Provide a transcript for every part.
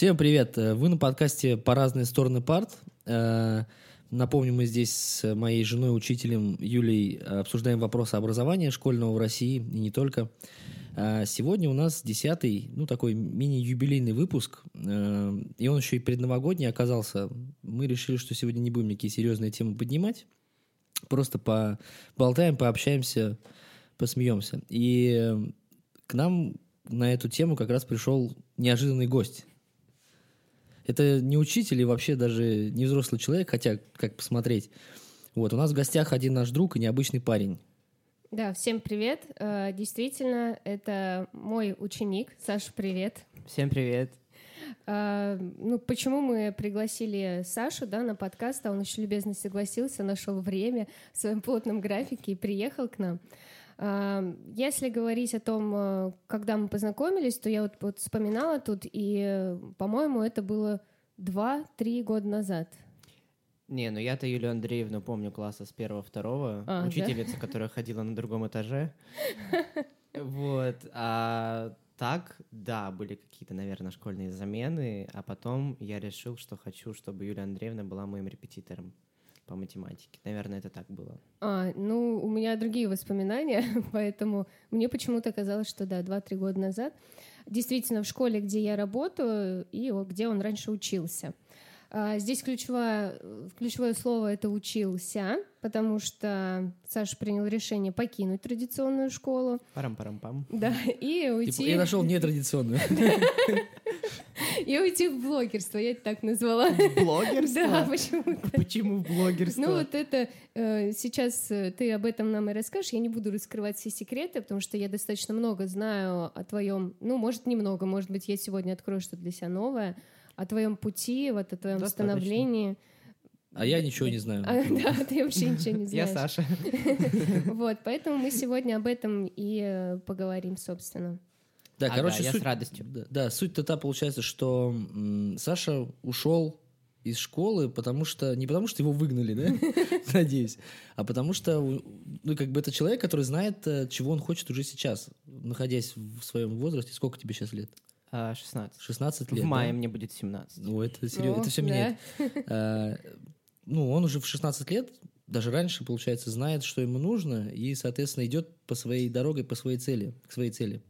Всем привет! Вы на подкасте «По разные стороны парт». Э, напомню, мы здесь с моей женой, учителем Юлей обсуждаем вопросы образования школьного в России и не только. Э, сегодня у нас десятый, ну, такой мини-юбилейный выпуск, э, и он еще и предновогодний оказался. Мы решили, что сегодня не будем никакие серьезные темы поднимать, просто поболтаем, пообщаемся, посмеемся. И к нам на эту тему как раз пришел неожиданный гость. Это не учитель и вообще даже не взрослый человек, хотя как посмотреть. Вот, у нас в гостях один наш друг и необычный парень. Да, всем привет. Э, действительно, это мой ученик. Саша, привет. Всем привет. Э, ну, почему мы пригласили Сашу да, на подкаст, а он еще любезно согласился, нашел время в своем плотном графике и приехал к нам. Если говорить о том, э, когда мы познакомились, то я вот, вот вспоминала тут, и, по-моему, это было два-три года назад. Не, ну я-то Юлию Андреевну помню класса с первого-второго, а, учительница, да? которая ходила на другом этаже. Вот, а так, да, были какие-то, наверное, школьные замены, а потом я решил, что хочу, чтобы Юлия Андреевна была моим репетитором по математике. Наверное, это так было. А, ну, у меня другие воспоминания, поэтому мне почему-то казалось, что да, 2-3 года назад. Действительно, в школе, где я работаю, и где он раньше учился. А, здесь ключевое, ключевое слово это учился, потому что Саша принял решение покинуть традиционную школу. Парам-парам-пам. Да, и типа, уйти... Я нашел нетрадиционную. И уйти в блогерство, я это так назвала. Блогерство? Да, почему-то. Почему в блогерство? Ну вот это, э, сейчас э, ты об этом нам и расскажешь, я не буду раскрывать все секреты, потому что я достаточно много знаю о твоем, ну, может, немного, может быть, я сегодня открою что-то для себя новое, о твоем пути, вот о твоем Достаточно. становлении. А я ничего не знаю. А, да, ты вообще ничего не знаешь. Я Саша. Вот, поэтому мы сегодня об этом и э, поговорим, собственно. Да, ага, короче, я суть, с радостью. Да, да суть-то та получается, что м, Саша ушел из школы, потому что не потому что его выгнали, да, надеюсь, а потому что ну как бы это человек, который знает, э, чего он хочет уже сейчас, находясь в своем возрасте. Сколько тебе сейчас лет? 16. А, 16 лет. В мае да? мне будет 17. Ну это серьезно, это все да. меняет. А, ну он уже в 16 лет, даже раньше, получается, знает, что ему нужно, и, соответственно, идет по своей дороге, по своей цели, к своей цели.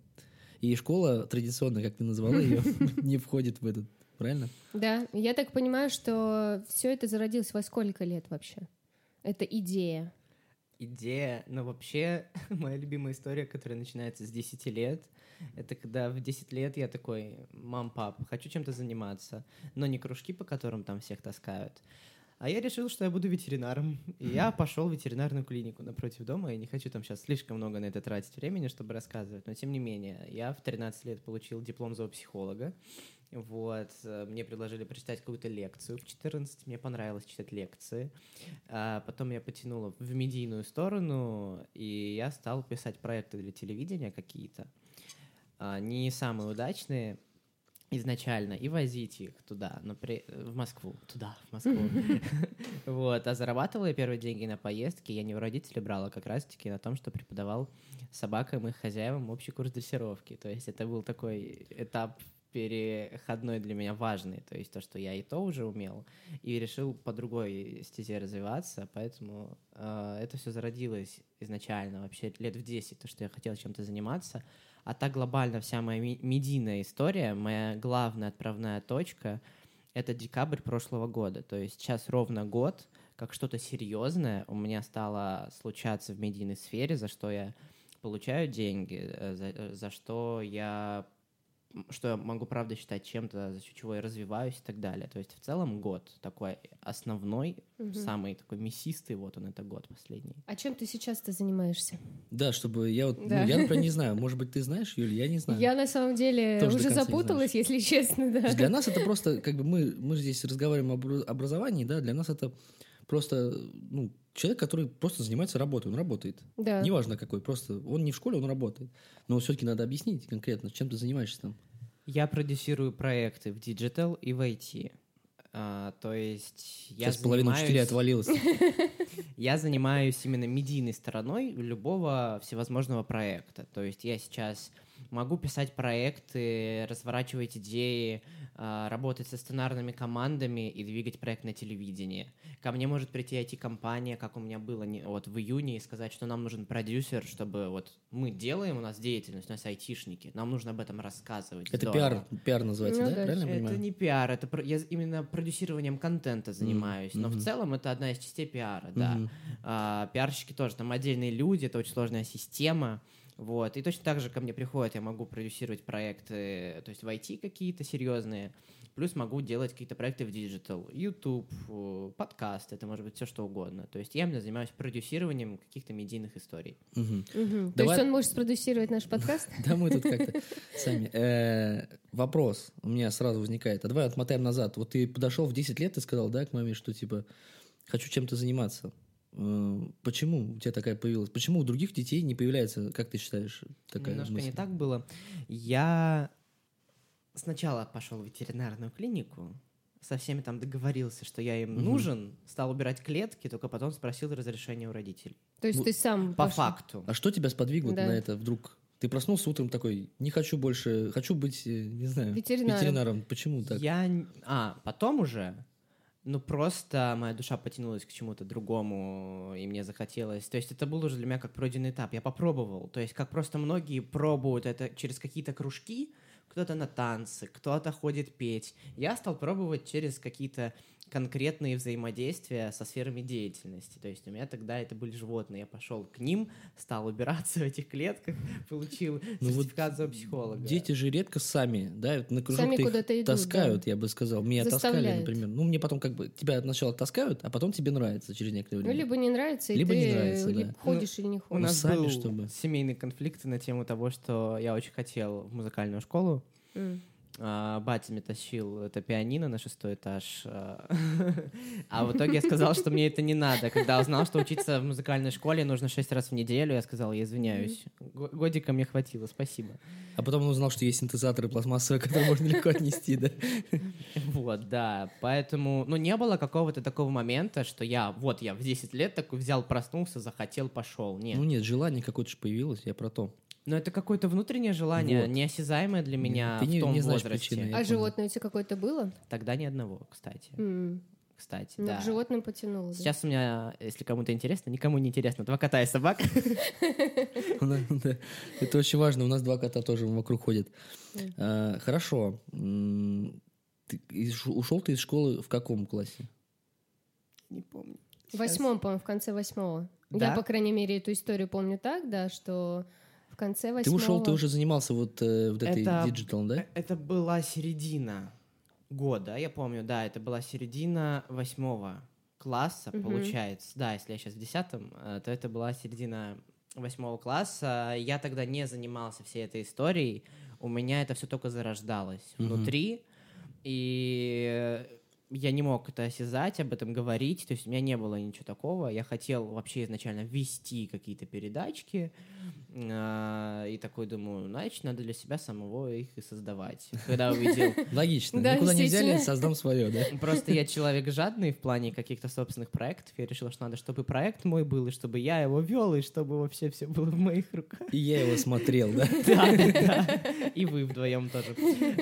И школа традиционно, как ты назвала ее, не входит в этот, правильно? Да, я так понимаю, что все это зародилось во сколько лет вообще? Это идея. Идея, но вообще моя любимая история, которая начинается с 10 лет, это когда в 10 лет я такой, мам, пап, хочу чем-то заниматься, но не кружки, по которым там всех таскают, а я решил, что я буду ветеринаром. И я пошел в ветеринарную клинику напротив дома. Я не хочу там сейчас слишком много на это тратить времени, чтобы рассказывать. Но тем не менее, я в 13 лет получил диплом зоопсихолога. Вот, мне предложили прочитать какую-то лекцию в 14, мне понравилось читать лекции. А потом я потянула в медийную сторону, и я стал писать проекты для телевидения какие-то. А, не самые удачные, изначально и возить их туда, но при... в Москву, туда, в Москву. Вот, а зарабатывала я первые деньги на поездки, я не у родителей брала, как раз-таки на том, что преподавал собакам и хозяевам общий курс дрессировки. То есть это был такой этап переходной для меня важный, то есть то, что я и то уже умел, и решил по другой стезе развиваться, поэтому э, это все зародилось изначально, вообще лет в 10, то, что я хотел чем-то заниматься, а так глобально вся моя медийная история, моя главная отправная точка — это декабрь прошлого года. То есть сейчас ровно год, как что-то серьезное у меня стало случаться в медийной сфере, за что я получаю деньги, э, за, э, за что я что я могу, правда, считать чем-то, за счет чего я развиваюсь и так далее. То есть в целом год такой основной, угу. самый такой мясистый, вот он это год последний. А чем ты сейчас-то занимаешься? Да, чтобы я вот, да. ну, я, например, не знаю, может быть, ты знаешь, Юля, я не знаю. Я на самом деле Тоже уже запуталась, если честно, да. Для нас это просто, как бы мы, мы здесь разговариваем об образовании, да, для нас это просто, ну, человек, который просто занимается работой, он работает. Да. Неважно какой, просто он не в школе, он работает. Но все-таки надо объяснить конкретно, чем ты занимаешься там. Я продюсирую проекты в digital и в IT. А, то есть я Сейчас занимаюсь... половина учителей отвалилась. Я занимаюсь именно медийной стороной любого всевозможного проекта. То есть я сейчас Могу писать проекты, разворачивать идеи, а, работать со сценарными командами и двигать проект на телевидении. Ко мне может прийти IT-компания, как у меня было вот в июне, и сказать, что нам нужен продюсер, чтобы вот мы делаем, у нас деятельность, у нас айтишники, нам нужно об этом рассказывать. Это Здорово. пиар, пиар называется, Ну да? да. Правильно Это понимаю? не пиар, это про- я именно продюсированием контента занимаюсь. Но мгм. в целом это одна из частей пиара, да. Мгм. А, пиарщики тоже там отдельные люди, это очень сложная система. Вот. И точно так же ко мне приходят, я могу продюсировать проекты, то есть в IT какие-то серьезные, плюс могу делать какие-то проекты в digital, YouTube, э, подкаст, это может быть все что угодно. То есть я именно занимаюсь продюсированием каких-то медийных историй. Мгм. То Давай- есть он может спродюсировать наш подкаст? Да мы тут как-то сами. Э, Вопрос у меня сразу возникает. А давай отмотаем назад. Вот ты подошел в 10 лет и сказал, да, к маме, что типа хочу чем-то заниматься. Почему у тебя такая появилась? Почему у других детей не появляется, как ты считаешь, такая Немножко мысль? не так было. Я сначала пошел в ветеринарную клинику, со всеми там договорился, что я им Мгм. нужен, стал убирать клетки, только потом спросил разрешения у родителей. То есть Ну, ты сам По пошел? факту. А что тебя сподвигло Да. на это вдруг? Ты проснулся утром такой, не хочу больше, хочу быть, э, не знаю, Ветеринаром. Почему так? Я... А, потом уже, ну просто моя душа потянулась к чему-то другому, и мне захотелось. То есть это был уже для меня как пройденный этап. Я попробовал. То есть как просто многие пробуют это через какие-то кружки, кто-то на танцы, кто-то ходит петь. Я стал пробовать через какие-то конкретные взаимодействия со сферами деятельности. То есть у меня тогда это были животные. Я пошел к ним, стал убираться в этих клетках, получил Ну вот сертификат зоопсихолога. Дети же редко сами, да, на кружок Сами их куда-то идут, таскают, да. я бы сказал. Меня таскали, Заставляют. например. Ну, мне потом как бы тебя сначала таскают, а потом тебе нравится через некоторое Ну, время. либо не нравится, и Либо ты не нравится, либо да. ходишь или не У ходишь. нас сами, был чтобы. семейный конфликт на тему того, что я очень хотел в музыкальную школу. М. А, Батя мне тащил это пианино на шестой этаж. а, А в итоге я сказал, что мне это не надо. Когда узнал, что учиться в музыкальной школе нужно шесть раз в неделю, я сказал, я извиняюсь. Го- Годика мне хватило, спасибо. А потом он узнал, что есть синтезаторы пластмассовые, которые можно легко отнести, да? Вот, да. Поэтому, ну, не было какого-то такого момента, что я, вот я в 10 лет такой взял, проснулся, захотел, пошел. Нет. Ну нет, желание какое-то же появилось, я про то. Но это какое-то внутреннее желание, Вот. неосязаемое для меня Ты в не- том не знаешь возрасте. причины. А понял. животное у тебя какое-то было? Тогда ни одного, кстати. М. Кстати, Ну, да. к животным потянуло. да. Сейчас у меня, если кому-то интересно, никому не интересно, два кота и да. Это очень важно, у нас два кота тоже вокруг ходят. А, Хорошо. Ушел ты из школы в каком классе? Не помню. В восьмом, по-моему, в конце восьмого. Да? Я, по крайней мере, эту историю помню так, да, что конце Ты восьмого... ушел, ты уже занимался вот, э, вот этой Это- digital, да? Э, Это была середина года, я помню, да, это была середина восьмого класса, Мгм. получается. Да, если я сейчас в десятом, э, то это была середина восьмого класса. Я тогда не занимался всей этой историей. У меня это все только зарождалось Мгм. внутри. И я не мог это осязать, об этом говорить. То есть у меня не было ничего такого. Я хотел вообще изначально ввести какие-то передачки. А, И такой думаю, значит, надо для себя самого их и создавать. Когда увидел Логично. Да, Никуда не взяли, создам свое, да? Просто я человек жадный в плане каких-то собственных проектов. Я решила, что надо, чтобы проект мой был, и чтобы я его вел, и чтобы вообще все было в моих руках. И я его смотрел, да? Да, да. И вы вдвоем тоже.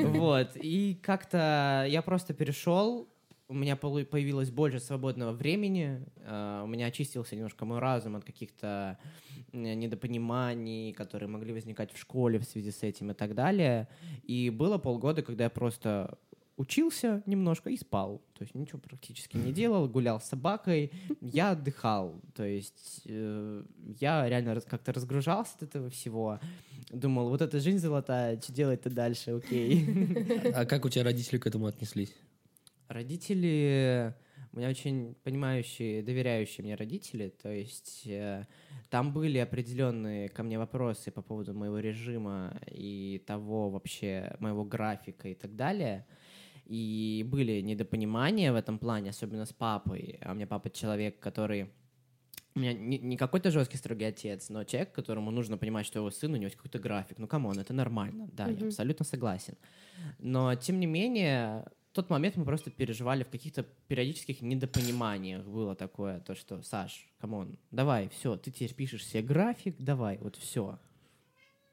Вот. И как-то я просто перешел, у меня появилось больше свободного времени, э, у меня очистился немножко мой разум от каких-то недопониманий, которые могли возникать в школе в связи с этим и так далее. И было полгода, когда я просто учился немножко и спал. То есть ничего практически не делал, гулял с собакой, я отдыхал. То есть э, я реально раз- как-то разгружался от этого всего. Думал, вот эта жизнь золотая, что делать-то дальше, окей. А как у тебя родители к этому отнеслись? Родители, у меня очень понимающие, доверяющие мне родители, то есть э, там были определенные ко мне вопросы по поводу моего режима и того вообще моего графика и так далее. И были недопонимания в этом плане, особенно с папой. А у меня папа человек, который у меня не, не какой-то жесткий строгий отец, но человек, которому нужно понимать, что его сын, у него есть какой-то график. Ну, come on, это нормально. Да, я Мгм. абсолютно согласен. Но, тем не менее, тот момент мы просто переживали в каких-то периодических недопониманиях. Было такое, то, что, Саш, come on, давай, все, ты теперь пишешь себе график, давай, вот все.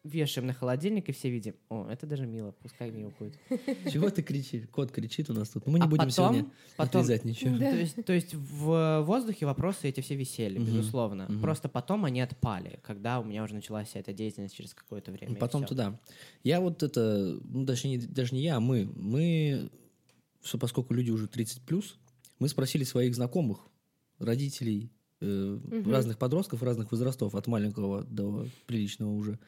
вешаем на холодильник, и все видим, о, это даже мило, пускай мяукают. Чего ты кричишь? Кот кричит у нас тут. Мы не А будем потом- сегодня потом- отрезать ничего. Да. То есть, то есть в воздухе вопросы эти все висели, Мгм. безусловно. Мгм. Просто потом они отпали, когда у меня уже началась вся эта деятельность через какое-то время. Потом туда. Я вот это, ну, даже не, даже не я, а мы. Мы, что поскольку люди уже 30 плюс, мы спросили своих знакомых, родителей, э, Мгм. разных подростков, разных возрастов, от маленького до приличного уже,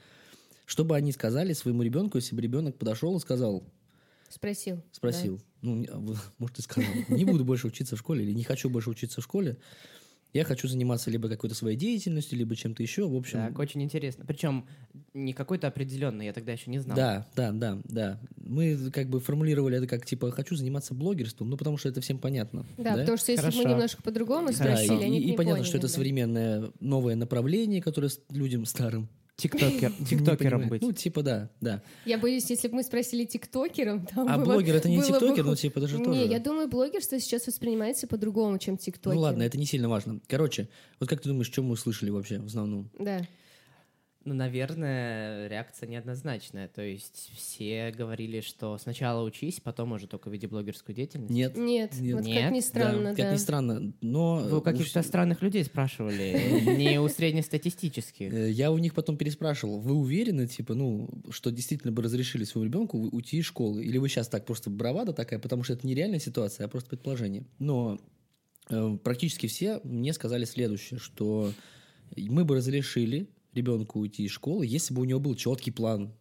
чтобы они сказали своему ребенку, если бы ребенок подошел и сказал, Спросил. спросил, ну, не- а, может, ты сказал, не буду больше учиться в школе или не хочу больше учиться в школе, я хочу заниматься либо какой-то своей деятельностью, либо чем-то еще, в общем. Так, очень интересно. Причем не какой-то определенный, я тогда еще не знал. Да, да, да, да. Мы как бы формулировали это как типа хочу заниматься блогерством, ну потому что это всем понятно. Да, потому что если бы мы Хорошо. немножко по-другому Да, спросили, и, они и не понятно, поняли, что это да. современное новое направление, которое людям старым. Тиктокер, тиктокером быть. Ну, типа, да, да. Я боюсь, если бы мы спросили тиктокером, там А было- блогер это не бы тиктокер, ху- ну, типа, это же Не, тоже. я думаю, блогерство сейчас воспринимается по-другому, чем тиктокер. Ну ладно, это не сильно важно. Короче, вот как ты думаешь, что мы услышали вообще в основном? Да. Ну, наверное, реакция неоднозначная. То есть все говорили, что сначала учись, потом уже только веди блогерскую деятельность. Нет. Нет, Нет. вот Нет? как ни Да, странно, как да. ни странно, но... Вы у каких-то странных людей спрашивали, не у среднестатистических. Э, Я у них потом переспрашивал, вы уверены, типа, ну, что действительно бы разрешили своему ребенку уйти из школы? Или вы сейчас так просто бравада такая, потому что это не реальная ситуация, а просто предположение. Но э, практически все мне сказали следующее, что мы бы разрешили ребенку уйти из школы, если бы у него был четкий план.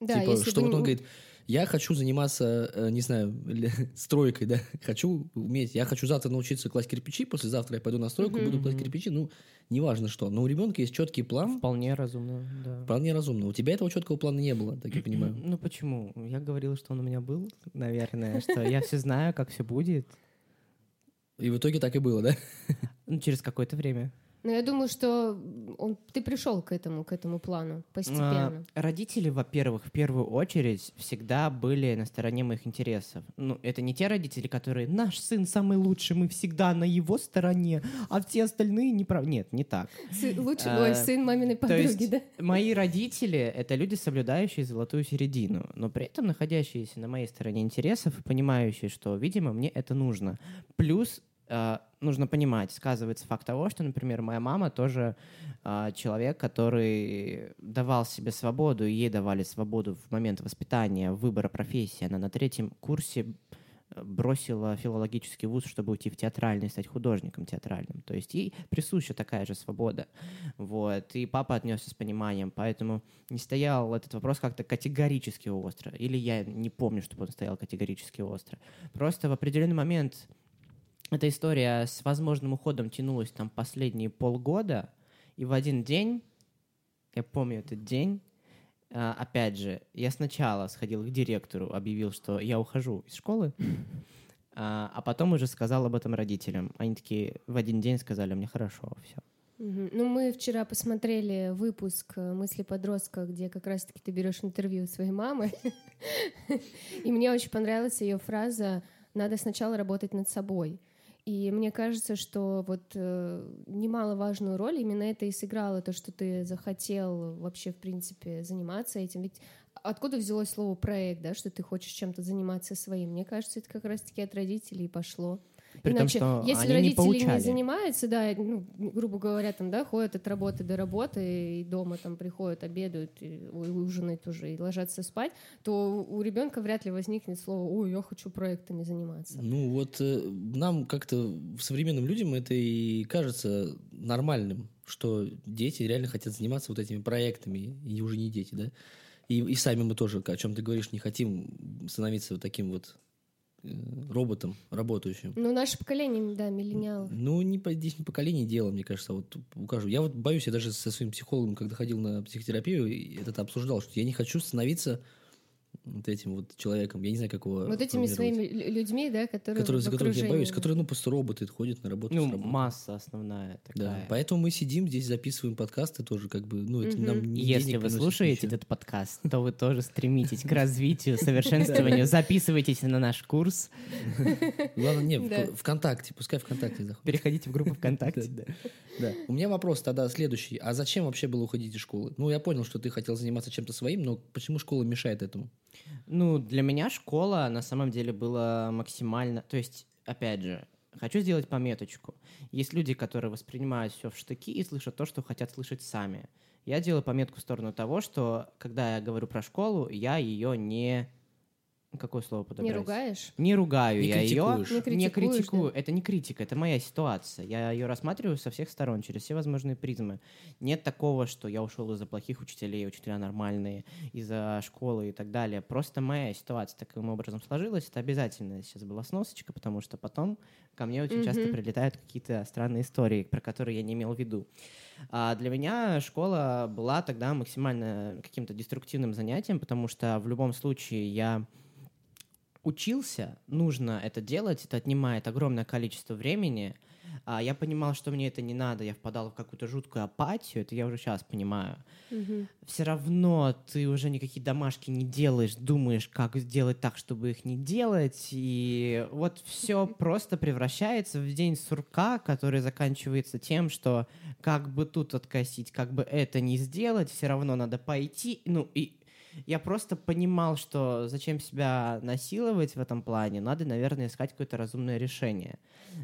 Да, типа, если что бы вот он говорит, я хочу заниматься, э, не знаю, стройкой, да, хочу уметь, я хочу завтра научиться класть кирпичи, послезавтра я пойду на стройку, буду класть кирпичи, ну, неважно что. Но у ребенка есть четкий план, Вполне разумно, да. Вполне разумно. У тебя этого четкого плана не было, так я понимаю. Ну почему? Я говорил, что он у меня был, наверное, что я все знаю, как все будет. И в итоге так и было, да? Ну, через какое-то время. Но я думаю, что он, ты пришел к этому, к этому плану постепенно. А, Родители, во-первых, в первую очередь всегда были на стороне моих интересов. Ну, это не те родители, которые «наш сын самый лучший, мы всегда на его стороне, а все остальные не прав...» Нет, не так. Сы- лучше, а, сын маминой подруги, есть да? мои родители — это люди, соблюдающие золотую середину, но при этом находящиеся на моей стороне интересов и понимающие, что, видимо, мне это нужно. Плюс нужно понимать, сказывается факт того, что, например, моя мама тоже э, человек, который давал себе свободу, и ей давали свободу в момент воспитания, выбора профессии. Она на третьем курсе э, бросила филологический вуз, чтобы уйти в театральный, стать художником театральным. То есть ей присуща такая же свобода. Вот. И папа отнесся с пониманием, поэтому не стоял этот вопрос как-то категорически остро. Или я не помню, чтобы он стоял категорически остро. Просто в определенный момент эта история с возможным уходом тянулась там последние полгода, и в один день, я помню этот день, а, опять же, я сначала сходил к директору, объявил, что я ухожу из школы, а, а потом уже сказал об этом родителям. Они такие в один день сказали мне, хорошо, все. Ну, мы вчера посмотрели выпуск «Мысли подростка», где как раз-таки ты берешь интервью у своей мамы. И мне очень понравилась ее фраза «надо сначала работать над собой». И мне кажется, что вот э, немаловажную роль именно это и сыграло, то, что ты захотел вообще, в принципе, заниматься этим. Ведь откуда взялось слово проект, да, что ты хочешь чем-то заниматься своим? Мне кажется, это как раз-таки от родителей пошло. При том, Иначе, что если они не родители не, поучали. занимаются, да, ну, грубо говоря, там, да, ходят от работы до работы и дома там приходят, обедают, и, ужинают уже и ложатся спать, то у ребенка вряд ли возникнет слово «Ой, я хочу проектами заниматься». Ну вот э, нам как-то современным людям это и кажется нормальным, что дети реально хотят заниматься вот этими проектами, и уже не дети, да? И, и сами мы тоже, о чем ты говоришь, не хотим становиться вот таким вот роботом работающим. Ну, наше поколение, да, миллениалов. Ну, не здесь не поколение дело, мне кажется, а вот укажу. Я вот боюсь, я даже со своим психологом, когда ходил на психотерапию, это обсуждал, что я не хочу становиться вот этим вот человеком, я не знаю, какого Вот этими своими лю- людьми, да, которые которые, за которых я боюсь, да. которые, ну, просто роботы ходят на работу. Ну, масса основная Да, такая. поэтому мы сидим здесь, записываем подкасты тоже, как бы, ну, это нам Мгм. не Если денег вы слушаете ничего. этот подкаст, то вы тоже стремитесь к развитию, совершенствованию. Записывайтесь на наш курс. Главное, не, Да. ВКонтакте, пускай ВКонтакте заходит. Переходите в группу ВКонтакте. Да. Да. У меня вопрос тогда следующий. А зачем вообще было уходить из школы? Ну, я понял, что ты хотел заниматься чем-то своим, но почему школа мешает этому? Ну, для меня школа на самом деле была максимально... То есть, опять же, хочу сделать пометочку. Есть люди, которые воспринимают все в штыки и слышат то, что хотят слышать сами. Я делаю пометку в сторону того, что, когда я говорю про школу, я ее не... Какое слово подобрать? Не ругаешь? Не ругаю Не я ее, критикуешь. Не не критикую. Это не критика, это моя ситуация. Я ее рассматриваю со всех сторон, через все возможные призмы. Нет такого, что я ушел из-за плохих учителей, учителя нормальные, из-за школы и так далее. Просто моя ситуация таким образом сложилась. Это обязательно сейчас была сносочка, потому что потом ко мне очень часто Мгм. прилетают какие-то странные истории, про которые я не имел в виду. А для меня школа была тогда максимально каким-то деструктивным занятием, потому что в любом случае я учился, нужно это делать, это отнимает огромное количество времени. А я понимал, что мне это не надо, я впадал в какую-то жуткую апатию, это я уже сейчас понимаю. Мгм. Все равно ты уже никакие домашки не делаешь, думаешь, как сделать так, чтобы их не делать, и вот все просто превращается в день сурка, который заканчивается тем, что как бы тут откосить, как бы это не сделать, все равно надо пойти, ну и я просто понимал, что зачем себя насиловать в этом плане, надо, наверное, искать какое-то разумное решение.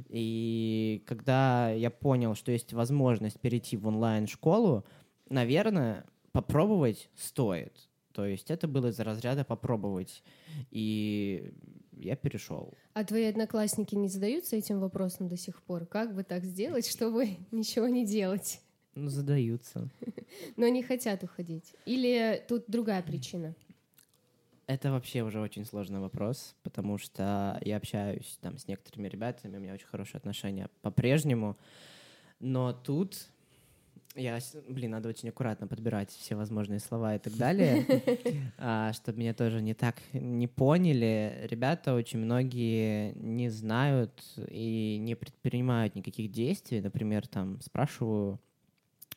И когда я понял, что есть возможность перейти в онлайн-школу, наверное, попробовать стоит. То есть это было из разряда попробовать. И я перешел. А твои одноклассники не задаются этим вопросом до сих пор? Как бы так сделать, чтобы ничего не делать? Ну, задаются. Но не хотят уходить. Или тут другая причина? Это вообще уже очень сложный вопрос, потому что я общаюсь там с некоторыми ребятами, у меня очень хорошие отношения по-прежнему, но тут я, блин, надо очень аккуратно подбирать все возможные слова и так далее, а, чтобы меня тоже не так не поняли. Ребята очень многие не знают и не предпринимают никаких действий. Например, там спрашиваю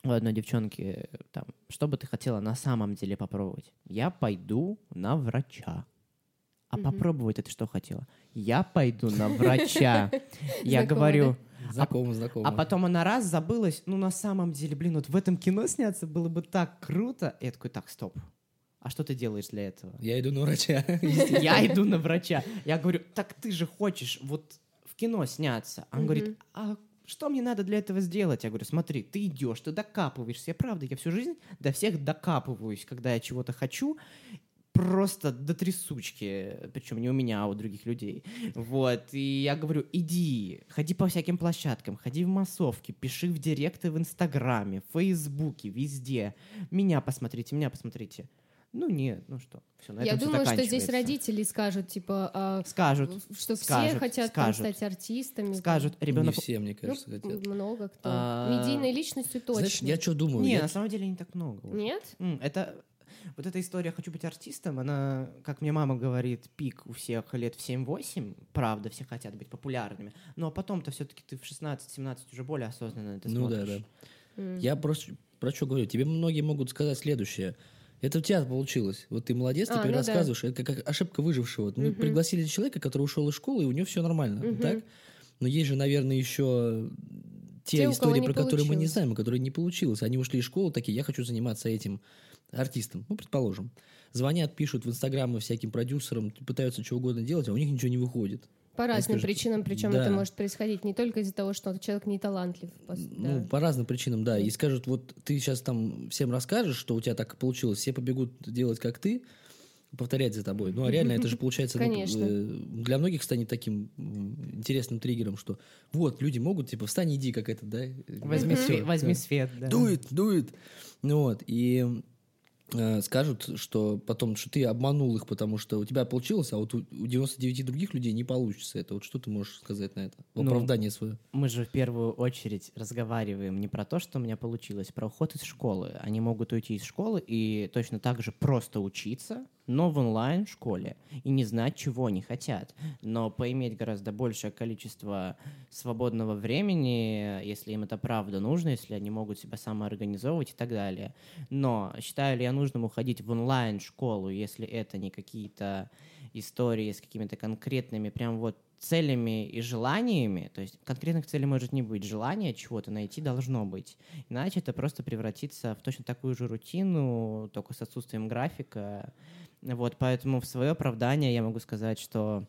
у одной девчонки, там, что бы ты хотела на самом деле попробовать? Я пойду на врача. А Мгм. попробовать это что хотела? Я пойду на врача. Я говорю, Знакомо, знакомо. а потом она раз забылась, ну на самом деле, блин, вот в этом кино сняться было бы так круто. И я такой, так, стоп. А что ты делаешь для этого? Я иду на врача. Я иду на врача. Я говорю, так ты же хочешь вот в кино сняться. Он говорит, а что мне надо для этого сделать? Я говорю, смотри, ты идешь, ты докапываешься. Я правда, я всю жизнь до всех докапываюсь, когда я чего-то хочу, просто до трясучки, причем не у меня, а у других людей. Вот, и я говорю, иди, ходи по всяким площадкам, ходи в массовки, пиши в директы в Инстаграме, в Фейсбуке, везде. Меня посмотрите, меня посмотрите. Ну нет, ну что, все, на Я думаю, что здесь родители скажут, типа, а, Скажут, что все скажут, хотят там скажут. стать артистами. скажут, Не ребенок... все, мне Ну, кажется, хотят. много кто. А, Медийной личностью точно. Знаешь, я что думаю? Не, Я- на самом деле не так много. уже. Нет? М, Это вот эта история «хочу быть артистом», она, как мне мама говорит, пик у всех лет в 7-8, правда, все хотят быть популярными, но потом-то все-таки ты в 16-17 уже более осознанно это Ну да, смотришь. да. М. Я просто про что говорю? Тебе многие могут сказать следующее. Это у тебя получилось. Вот ты молодец, ты А, теперь ну да. рассказываешь. Это как ошибка выжившего. Мы Мгм. пригласили человека, который ушел из школы, и у него все нормально. Мгм. Так? Но есть же, наверное, еще те, Те, истории, про которые мы не получилось. знаем, и которые не получилось. Они ушли из школы, такие, я хочу заниматься этим артистом. Ну, предположим. Звонят, пишут в Инстаграм всяким продюсерам, пытаются что угодно делать, а у них ничего не выходит. По разным скажу, причинам, причем да. это может происходить не только из-за того, что человек не талантлив. пос- Ну, да. по разным причинам, да. И скажут, вот ты сейчас там всем расскажешь, что у тебя так получилось, все побегут делать, как ты, повторять за тобой. Ну, а реально это же получается Конечно. э, для многих станет таким интересным триггером, что вот, люди могут, типа, встань, иди, как это, да? Возьми, свет, возьми всё. свет, да. Дует, дует. Ну вот, и скажут, что потом, что ты обманул их, потому что у тебя получилось, а вот у, у 99 других людей не получится это. Вот что ты можешь сказать на это? В Ну, оправдание свое. Мы же в первую очередь разговариваем не про то, что у меня получилось, про уход из школы. Они могут уйти из школы и точно так же просто учиться, но в онлайн-школе и не знать, чего они хотят, но поиметь гораздо большее количество свободного времени, если им это правда нужно, если они могут себя самоорганизовывать и так далее. Но считаю ли я нужным уходить в онлайн-школу, если это не какие-то истории с какими-то конкретными прям вот целями и желаниями, то есть конкретных целей может не быть, желание чего-то найти должно быть. Иначе это просто превратится в точно такую же рутину, только с отсутствием графика. Вот, поэтому в свое оправдание я могу сказать, что...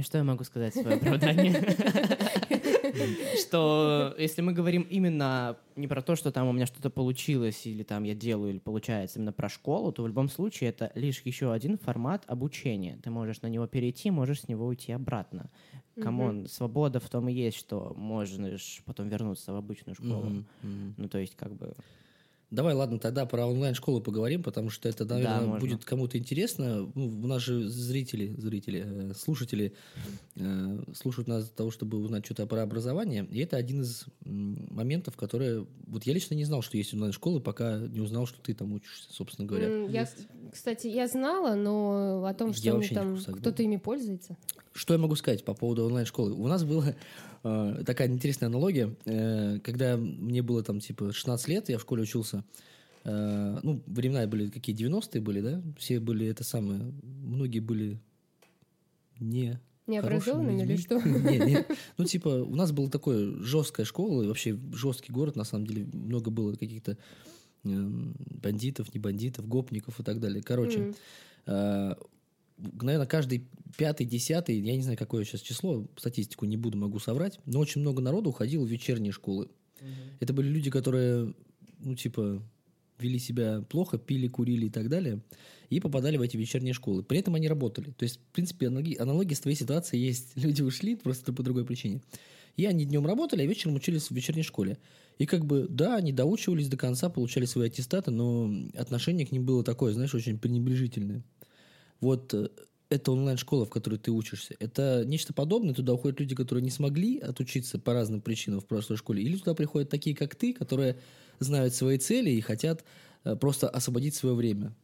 Что я могу сказать в свое оправдание? Что если мы говорим именно не про то, что там у меня что-то получилось, или там я делаю, или получается именно про школу, то в любом случае это лишь еще один формат обучения. Ты можешь на него перейти, можешь с него уйти обратно. Come on, свобода в том и есть, что можешь потом вернуться в обычную школу. Ну, то есть, как бы... Давай, ладно, тогда про онлайн-школу поговорим, потому что это, наверное, можно. будет кому-то интересно. Ну, у нас же зрители, зрители, э, слушатели э, слушают нас для того, чтобы узнать что-то про образование. И это один из моментов, которые... Вот я лично не знал, что есть онлайн-школы, пока не узнал, что ты там учишься, собственно говоря. Я, кстати, я знала, но о том, что там кто-то ими пользуется. Что я могу сказать по поводу онлайн-школы? У нас была э, такая интересная аналогия. Э, когда мне было там типа 16 лет, я в школе учился. Э, ну, времена были какие, 90-е были, да? Все были это самое... Многие были не Необразованными или что? Не, не. Ну, типа, у нас была такая жесткая школа, вообще жесткий город, на самом деле, много было каких-то эм, бандитов, не бандитов, гопников и так далее. Короче, э, наверное, каждый пятый, десятый, я не знаю, какое сейчас число, статистику не буду, могу соврать, но очень много народу уходило в вечерние школы. Это были люди, которые, ну, типа, вели себя плохо, пили, курили и так далее, и попадали в эти вечерние школы. При этом они работали. То есть, в принципе, аналоги- аналогия с твоей ситуацией есть. Люди ушли просто по другой причине. И они днем работали, а вечером учились в вечерней школе. И как бы, да, они доучивались до конца, получали свои аттестаты, но отношение к ним было такое, знаешь, очень пренебрежительное. Вот э, это онлайн-школа, в которой ты учишься. Это нечто подобное. Туда уходят люди, которые не смогли отучиться по разным причинам в прошлой школе. Или туда приходят такие, как ты, которые знают свои цели и хотят э, просто освободить свое время.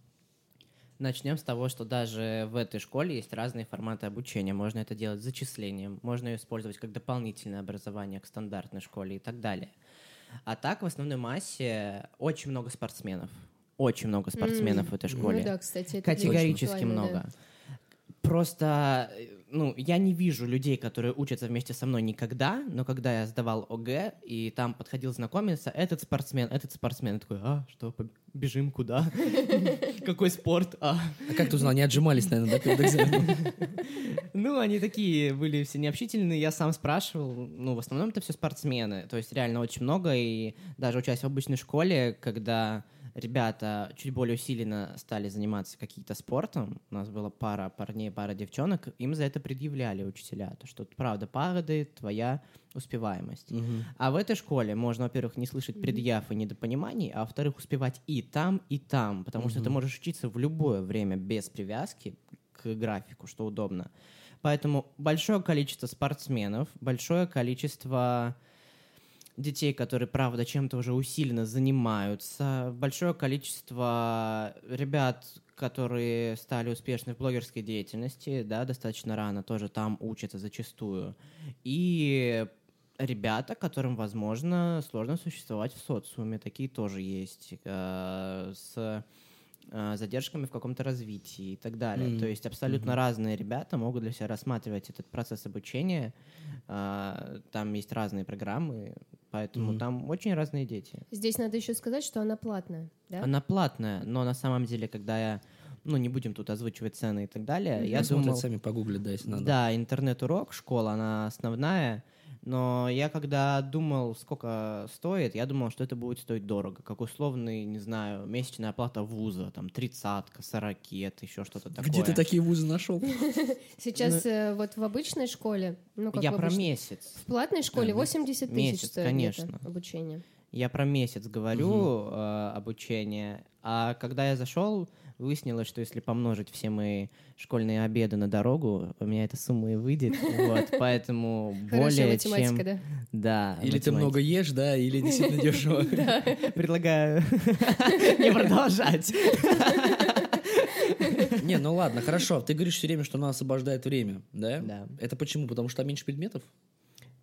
Начнем с того, что даже в этой школе есть разные форматы обучения. Можно это делать зачислением, можно ее использовать как дополнительное образование к стандартной школе и так далее. А так, в основной массе очень много спортсменов. Очень много спортсменов в этой школе. Ну да, кстати, это Категорически много. Просто, э, ну, я не вижу людей, которые учатся вместе со мной никогда, но когда я сдавал ОГЭ, и там подходил знакомиться, этот спортсмен, этот спортсмен, я такой, а, что, бежим куда? Какой спорт? А. А как ты узнал? Не отжимались, наверное, да, перед экзаменом? Ну, они такие были все необщительные, я сам спрашивал, ну, в основном это все спортсмены, то есть реально очень много, и даже учась в обычной школе, когда ребята чуть более усиленно стали заниматься каким-то спортом, у нас была пара парней, пара девчонок, им за это предъявляли учителя, то что правда падает твоя успеваемость. Мгм. А в этой школе можно, во-первых, не слышать предъяв и недопониманий, а во-вторых, успевать и там, и там, потому что ты можешь учиться в любое время без привязки к графику, что удобно. Поэтому большое количество спортсменов, большое количество детей, которые, правда, чем-то уже усиленно занимаются, большое количество ребят, которые стали успешны в блогерской деятельности, да, достаточно рано тоже там учатся зачастую. И ребята, которым, возможно, сложно существовать в социуме, такие тоже есть, э, с задержками в каком-то развитии и так далее. Мгм. То есть абсолютно разные ребята могут для себя рассматривать этот процесс обучения. А, Там есть разные программы, поэтому Мгм. там очень разные дети. Здесь надо еще сказать, что она платная, да? Она платная, но на самом деле, когда я, ну не будем тут озвучивать цены и так далее, я Посмотрят, думал, сами погуглят, да, если надо. да, интернет-урок, школа, она основная, но я когда думал, сколько стоит, я думал, что это будет стоить дорого, как условный, не знаю, месячная оплата вуза, там, тридцатка, сорокет, еще что-то такое. Где ты такие вузы нашел? Сейчас э, вот в обычной школе, ну как Я в про месяц. В платной школе Да, 80 тысяч стоит конечно. обучение. Я про месяц говорю э, обучение, а когда я зашел, выяснилось, что если помножить все мои школьные обеды на дорогу, у меня эта сумма и выйдет, вот, поэтому более чем... да? Да, Или ты много ешь, да, или действительно дешево. Предлагаю не продолжать. Не, ну ладно, хорошо. Ты говоришь все время, что она освобождает время, да? Да. Это почему? Потому что там меньше предметов?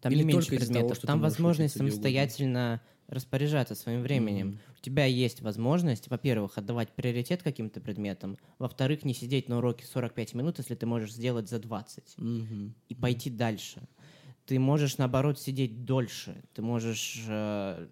Там Или не меньше того, предметов, ты там возможность самостоятельно распоряжаться своим временем. У тебя есть возможность, во-первых, отдавать приоритет каким-то предметам, во-вторых, не сидеть на уроке 45 минут, если ты можешь сделать за 20, Мгм. и пойти дальше. Ты можешь, наоборот, сидеть дольше. Ты можешь... э,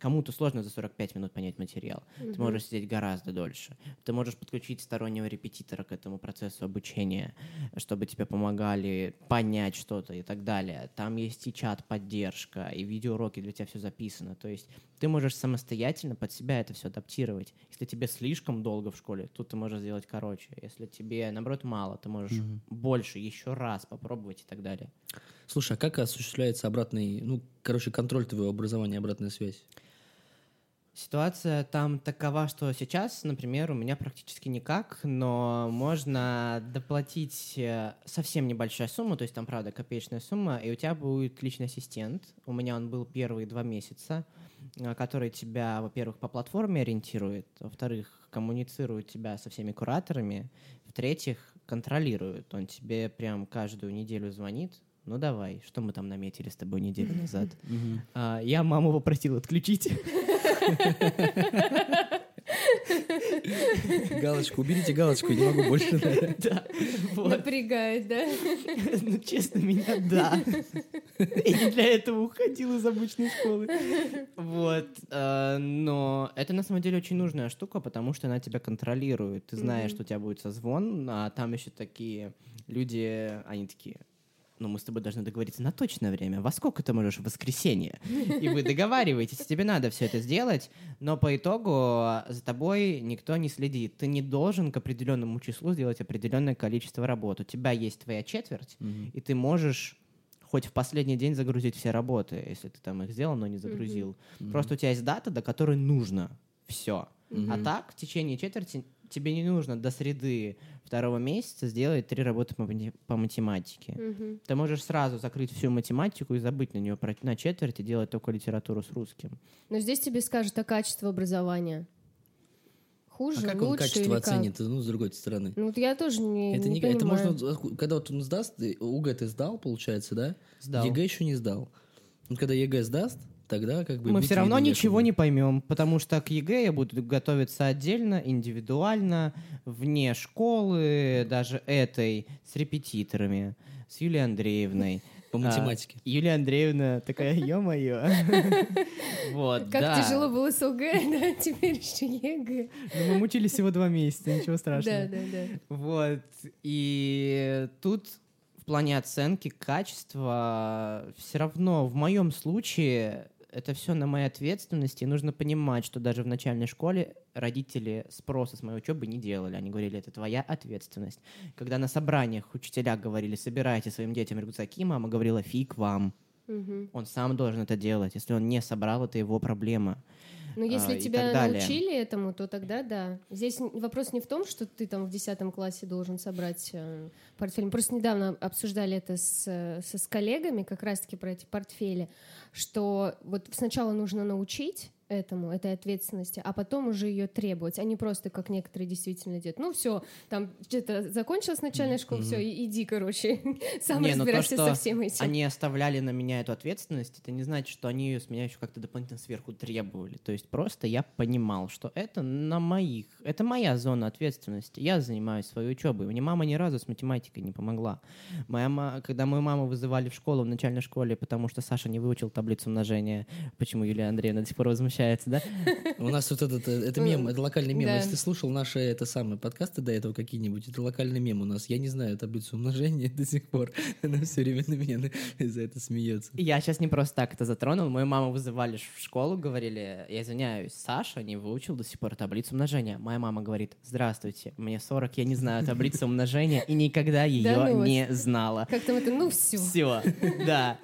Кому-то сложно за 45 минут понять материал. Ты можешь сидеть гораздо дольше. Ты можешь подключить стороннего репетитора к этому процессу обучения, чтобы тебе помогали понять что-то и так далее. Там есть и чат-поддержка, и видеоуроки для тебя все записано. То есть ты можешь самостоятельно под себя это все адаптировать. Если тебе слишком долго в школе, тут ты можешь сделать короче. Если тебе, наоборот, мало, ты можешь больше, еще раз попробовать и так далее. Слушай, а как осуществляется обратный, ну, короче, контроль твоего образования, обратная связь? Ситуация там такова, что сейчас, например, у меня практически никак, но можно доплатить э, совсем небольшая сумма, то есть там, правда, копеечная сумма, и у тебя будет личный ассистент. У меня он был первые два месяца, э, который тебя, во-первых, по платформе ориентирует, во-вторых, коммуницирует тебя со всеми кураторами, в-третьих, контролирует. Он тебе прям каждую неделю звонит, ну давай, что мы там наметили с тобой неделю назад? А, Я маму попросил отключить. Галочку, уберите галочку, не могу больше. Да, вот. Напрягает, да? Ну, честно, меня да. Я не для этого уходил из обычной школы. Вот. э, Но это на самом деле очень нужная штука, потому что она тебя контролирует. Ты знаешь, что у тебя будет созвон, а там еще такие люди, они такие, ну, мы с тобой должны договориться на точное время. Во сколько ты можешь в воскресенье? И вы договариваетесь, тебе надо все это сделать, но по итогу за тобой никто не следит. Ты не должен к определенному числу сделать определенное количество работ. У тебя есть твоя четверть, и ты можешь хоть в последний день загрузить все работы, если ты там их сделал, но не загрузил. Просто у тебя есть дата, до которой нужно все. А так, в течение четверти тебе не нужно до среды второго месяца сделать три работы по, мати- по математике. Мгм. Ты можешь сразу закрыть всю математику и забыть на нее на четверть и делать только литературу с русским. Но здесь тебе скажут о качестве образования. А Хуже, как он лучше качество или как? оценит, ну, с другой стороны? Ну вот я тоже не, Это, не не, это можно, когда вот он сдаст, ты- ОГЭ ты сдал, получается, да? Сдал. ЕГЭ еще не сдал. Ну, когда ЕГЭ сдаст, тогда как бы... Мы все равно ничего не поймем, потому что к ЕГЭ я буду готовиться отдельно, индивидуально, вне школы, даже этой, с репетиторами, с Юлией Андреевной. По А, математике. Юлия Андреевна такая, ё-моё. Вот, Как да. тяжело было с ОГЭ, да, теперь еще ЕГЭ. Ну, мы мучились всего два месяца, ничего страшного. Да, да, да. Вот. И тут в плане оценки качества все равно в моем случае это все на моей ответственности. И нужно понимать, что даже в начальной школе родители спроса с моей учебы не делали. Они говорили, это твоя ответственность. Когда на собраниях учителя говорили, собирайте своим детям рюкзаки, мама говорила, фиг вам. Мгм. Он сам должен это делать. Если он не собрал, это его проблема. Ну, если а, тебя научили этому, то тогда да. Здесь вопрос не в том, что ты там в 10 классе должен собрать э, портфель. Мы просто недавно обсуждали это с, э, со, с коллегами, как раз-таки про эти портфели, что вот сначала нужно научить этому, этой ответственности, а потом уже ее требовать, а не просто, как некоторые действительно делают. Ну, все, там что-то закончилась начальная школа, все, иди, короче, сам Не, ну то, разбирайся что со всем этим. Они оставляли на меня эту ответственность, это не значит, что они ее с меня еще как-то дополнительно сверху требовали. То есть просто я понимал, что это на моих, это моя зона ответственности. Я занимаюсь своей учебой. Мне мама ни разу с математикой не помогла. Моя ма- когда мою маму вызывали в школу, в начальной школе, потому что Саша не выучил таблицу умножения, почему Юлия Андреевна до сих пор возмущается, да? У нас вот этот, э, это мем, это локальный мем. Если ты слушал наши это самые подкасты до этого какие-нибудь, это локальный мем у нас. Я не знаю таблицу умножения до сих пор. Она все время на меня за это смеется. Я сейчас не просто так это затронул. Мою маму вызывали в школу, говорили, я извиняюсь, Саша не выучил до сих пор таблицу умножения. Моя мама говорит, здравствуйте, мне 40, я не знаю таблицу умножения и никогда ее ну не знала. Как там это, ну, все. Все, да.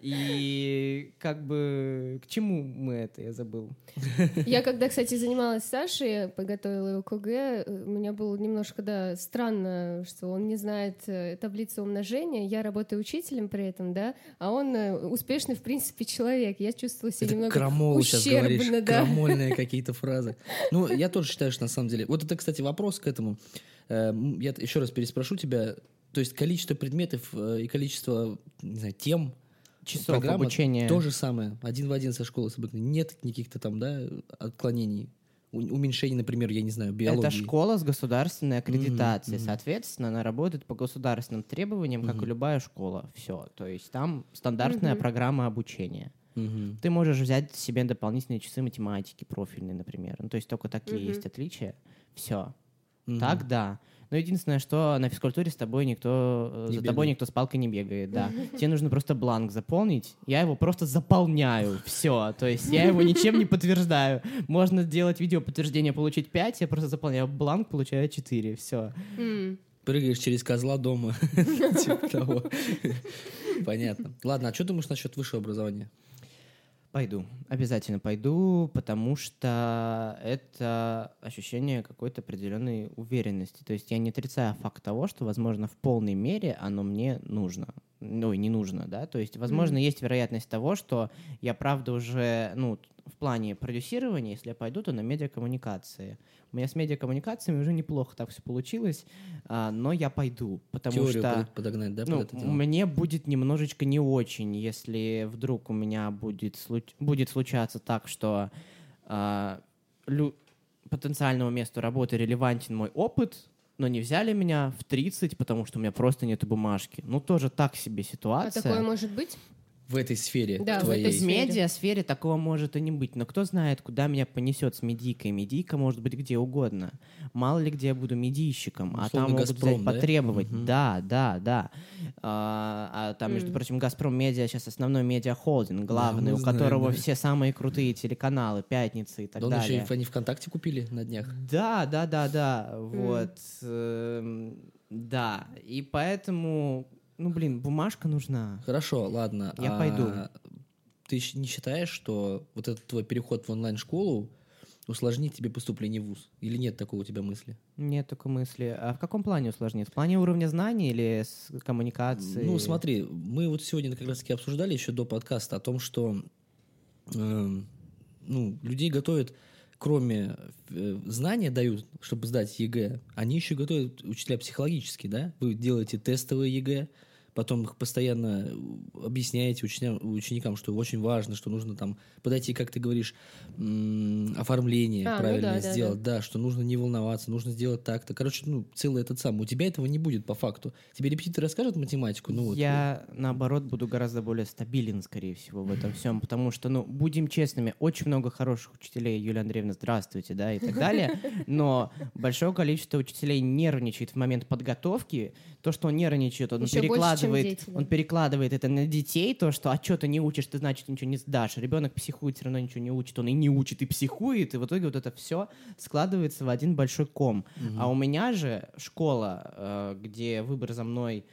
И как бы к чему мы это, я забыл. Я когда, кстати, занималась Сашей, подготовила его к ОГЭ, у меня было немножко, да, странно, что он не знает э, таблицу умножения, я работаю учителем при этом, да, а он э, успешный, в принципе, человек. Я чувствовала себя Это немного крамол сейчас говоришь, ущербно, да. крамольные какие-то фразы. Ну, я тоже считаю, что на самом деле... Вот это, кстати, вопрос к этому. Э, Я еще раз переспрошу тебя. То есть количество предметов э, и количество не знаю, тем Часов программа обучения. То же самое, один в один со школы с обыкновенной. Нет никаких-то там, да, отклонений. У- Уменьшений, например, я не знаю, биологии. Это школа с государственной аккредитацией. мгм. Соответственно, она работает по государственным требованиям, как и любая школа. Все. То есть там стандартная Мгм. программа обучения. Мгм. Ты можешь взять себе дополнительные часы математики профильные, например. Ну, то есть только такие Мгм. есть отличия. Все. Мгм. Так, да. Но единственное, что на физкультуре с тобой никто, э, Не за тобой бегает. никто с палкой не бегает, да. Тебе нужно просто бланк заполнить. Я его просто заполняю. Все. То есть я его ничем не подтверждаю. Можно сделать видео подтверждение, получить 5, я просто заполняю бланк, получаю 4. Все. Прыгаешь через козла дома. Типа. Понятно. Ладно, а что думаешь насчет высшего образования? Пойду, обязательно пойду, потому что это ощущение какой-то определенной уверенности. То есть я не отрицаю факт того, что, возможно, в полной мере оно мне нужно. Ну, и не нужно, да. То есть, возможно, есть вероятность того, что я, правда, уже, ну, в плане продюсирования, если я пойду, то на медиакоммуникации. У меня с медиакоммуникациями уже неплохо так все получилось, а, но я пойду, потому Теорию что... под- подогнать, да, Ну, под мне будет немножечко не очень, если вдруг у меня будет, случ- будет случаться так, что а, лю- потенциальному месту работы релевантен мой опыт, но не взяли меня в 30, потому что у меня просто нет бумажки. Ну, тоже так себе А ситуация. такое может быть? В этой сфере Да, в твоей. этой В сфере. медиасфере такого может и не быть. Но кто знает, куда меня понесет с медийкой. Медийка может быть где угодно. Мало ли где я буду медийщиком, а Условно, там могут «Газпром», взять да? потребовать. Мгм. Да, да, да. А, а там, между Мгм. прочим, Газпром Медиа сейчас основной медиахолдинг, главный, мы у знаем, которого да. все самые крутые телеканалы, пятницы и так Да он еще далее. и они ВКонтакте купили на днях. Да, да, да, да. Вот. эм, Да. И поэтому, ну, блин, бумажка нужна. Хорошо, ладно. Я а пойду. Ты не считаешь, что вот этот твой переход в онлайн-школу усложнит тебе поступление в ВУЗ? Или нет такого у тебя мысли? Нет такой мысли. А в каком плане усложнит? В плане уровня знаний или с коммуникации? Ну, смотри, мы вот сегодня как раз-таки обсуждали еще до подкаста о том, что эм, ну, людей готовят, кроме э, знания дают, чтобы сдать ЕГЭ, они еще готовят учителя психологически, да? Вы делаете тестовые ЕГЭ, потом их постоянно э, объясняете ученя- ученикам, что очень важно, что нужно там подойти, как ты говоришь, оформление А, ну правильно да, да, сделать, да, что нужно не волноваться, нужно сделать так-то. Короче, ну, целый этот сам. У тебя этого не будет по факту. Тебе репетитор расскажет математику, ну вот. я, наоборот, буду гораздо более стабилен, скорее всего, в этом всем, потому что, ну, будем честными, очень много хороших учителей, Юлия Андреевна, здравствуйте, да, и так далее, но большое количество учителей нервничает в момент подготовки, то, что он нервничает, он Еще чем перекладывает, дети, да. он перекладывает это на детей, то, что, а что ты не учишь, ты, значит, ничего не сдашь, ребенок психует, все равно ничего не учит, он и не учит, и психует, и в итоге вот это все складывается в один большой ком. А у меня же школа, э, где выбор за мной,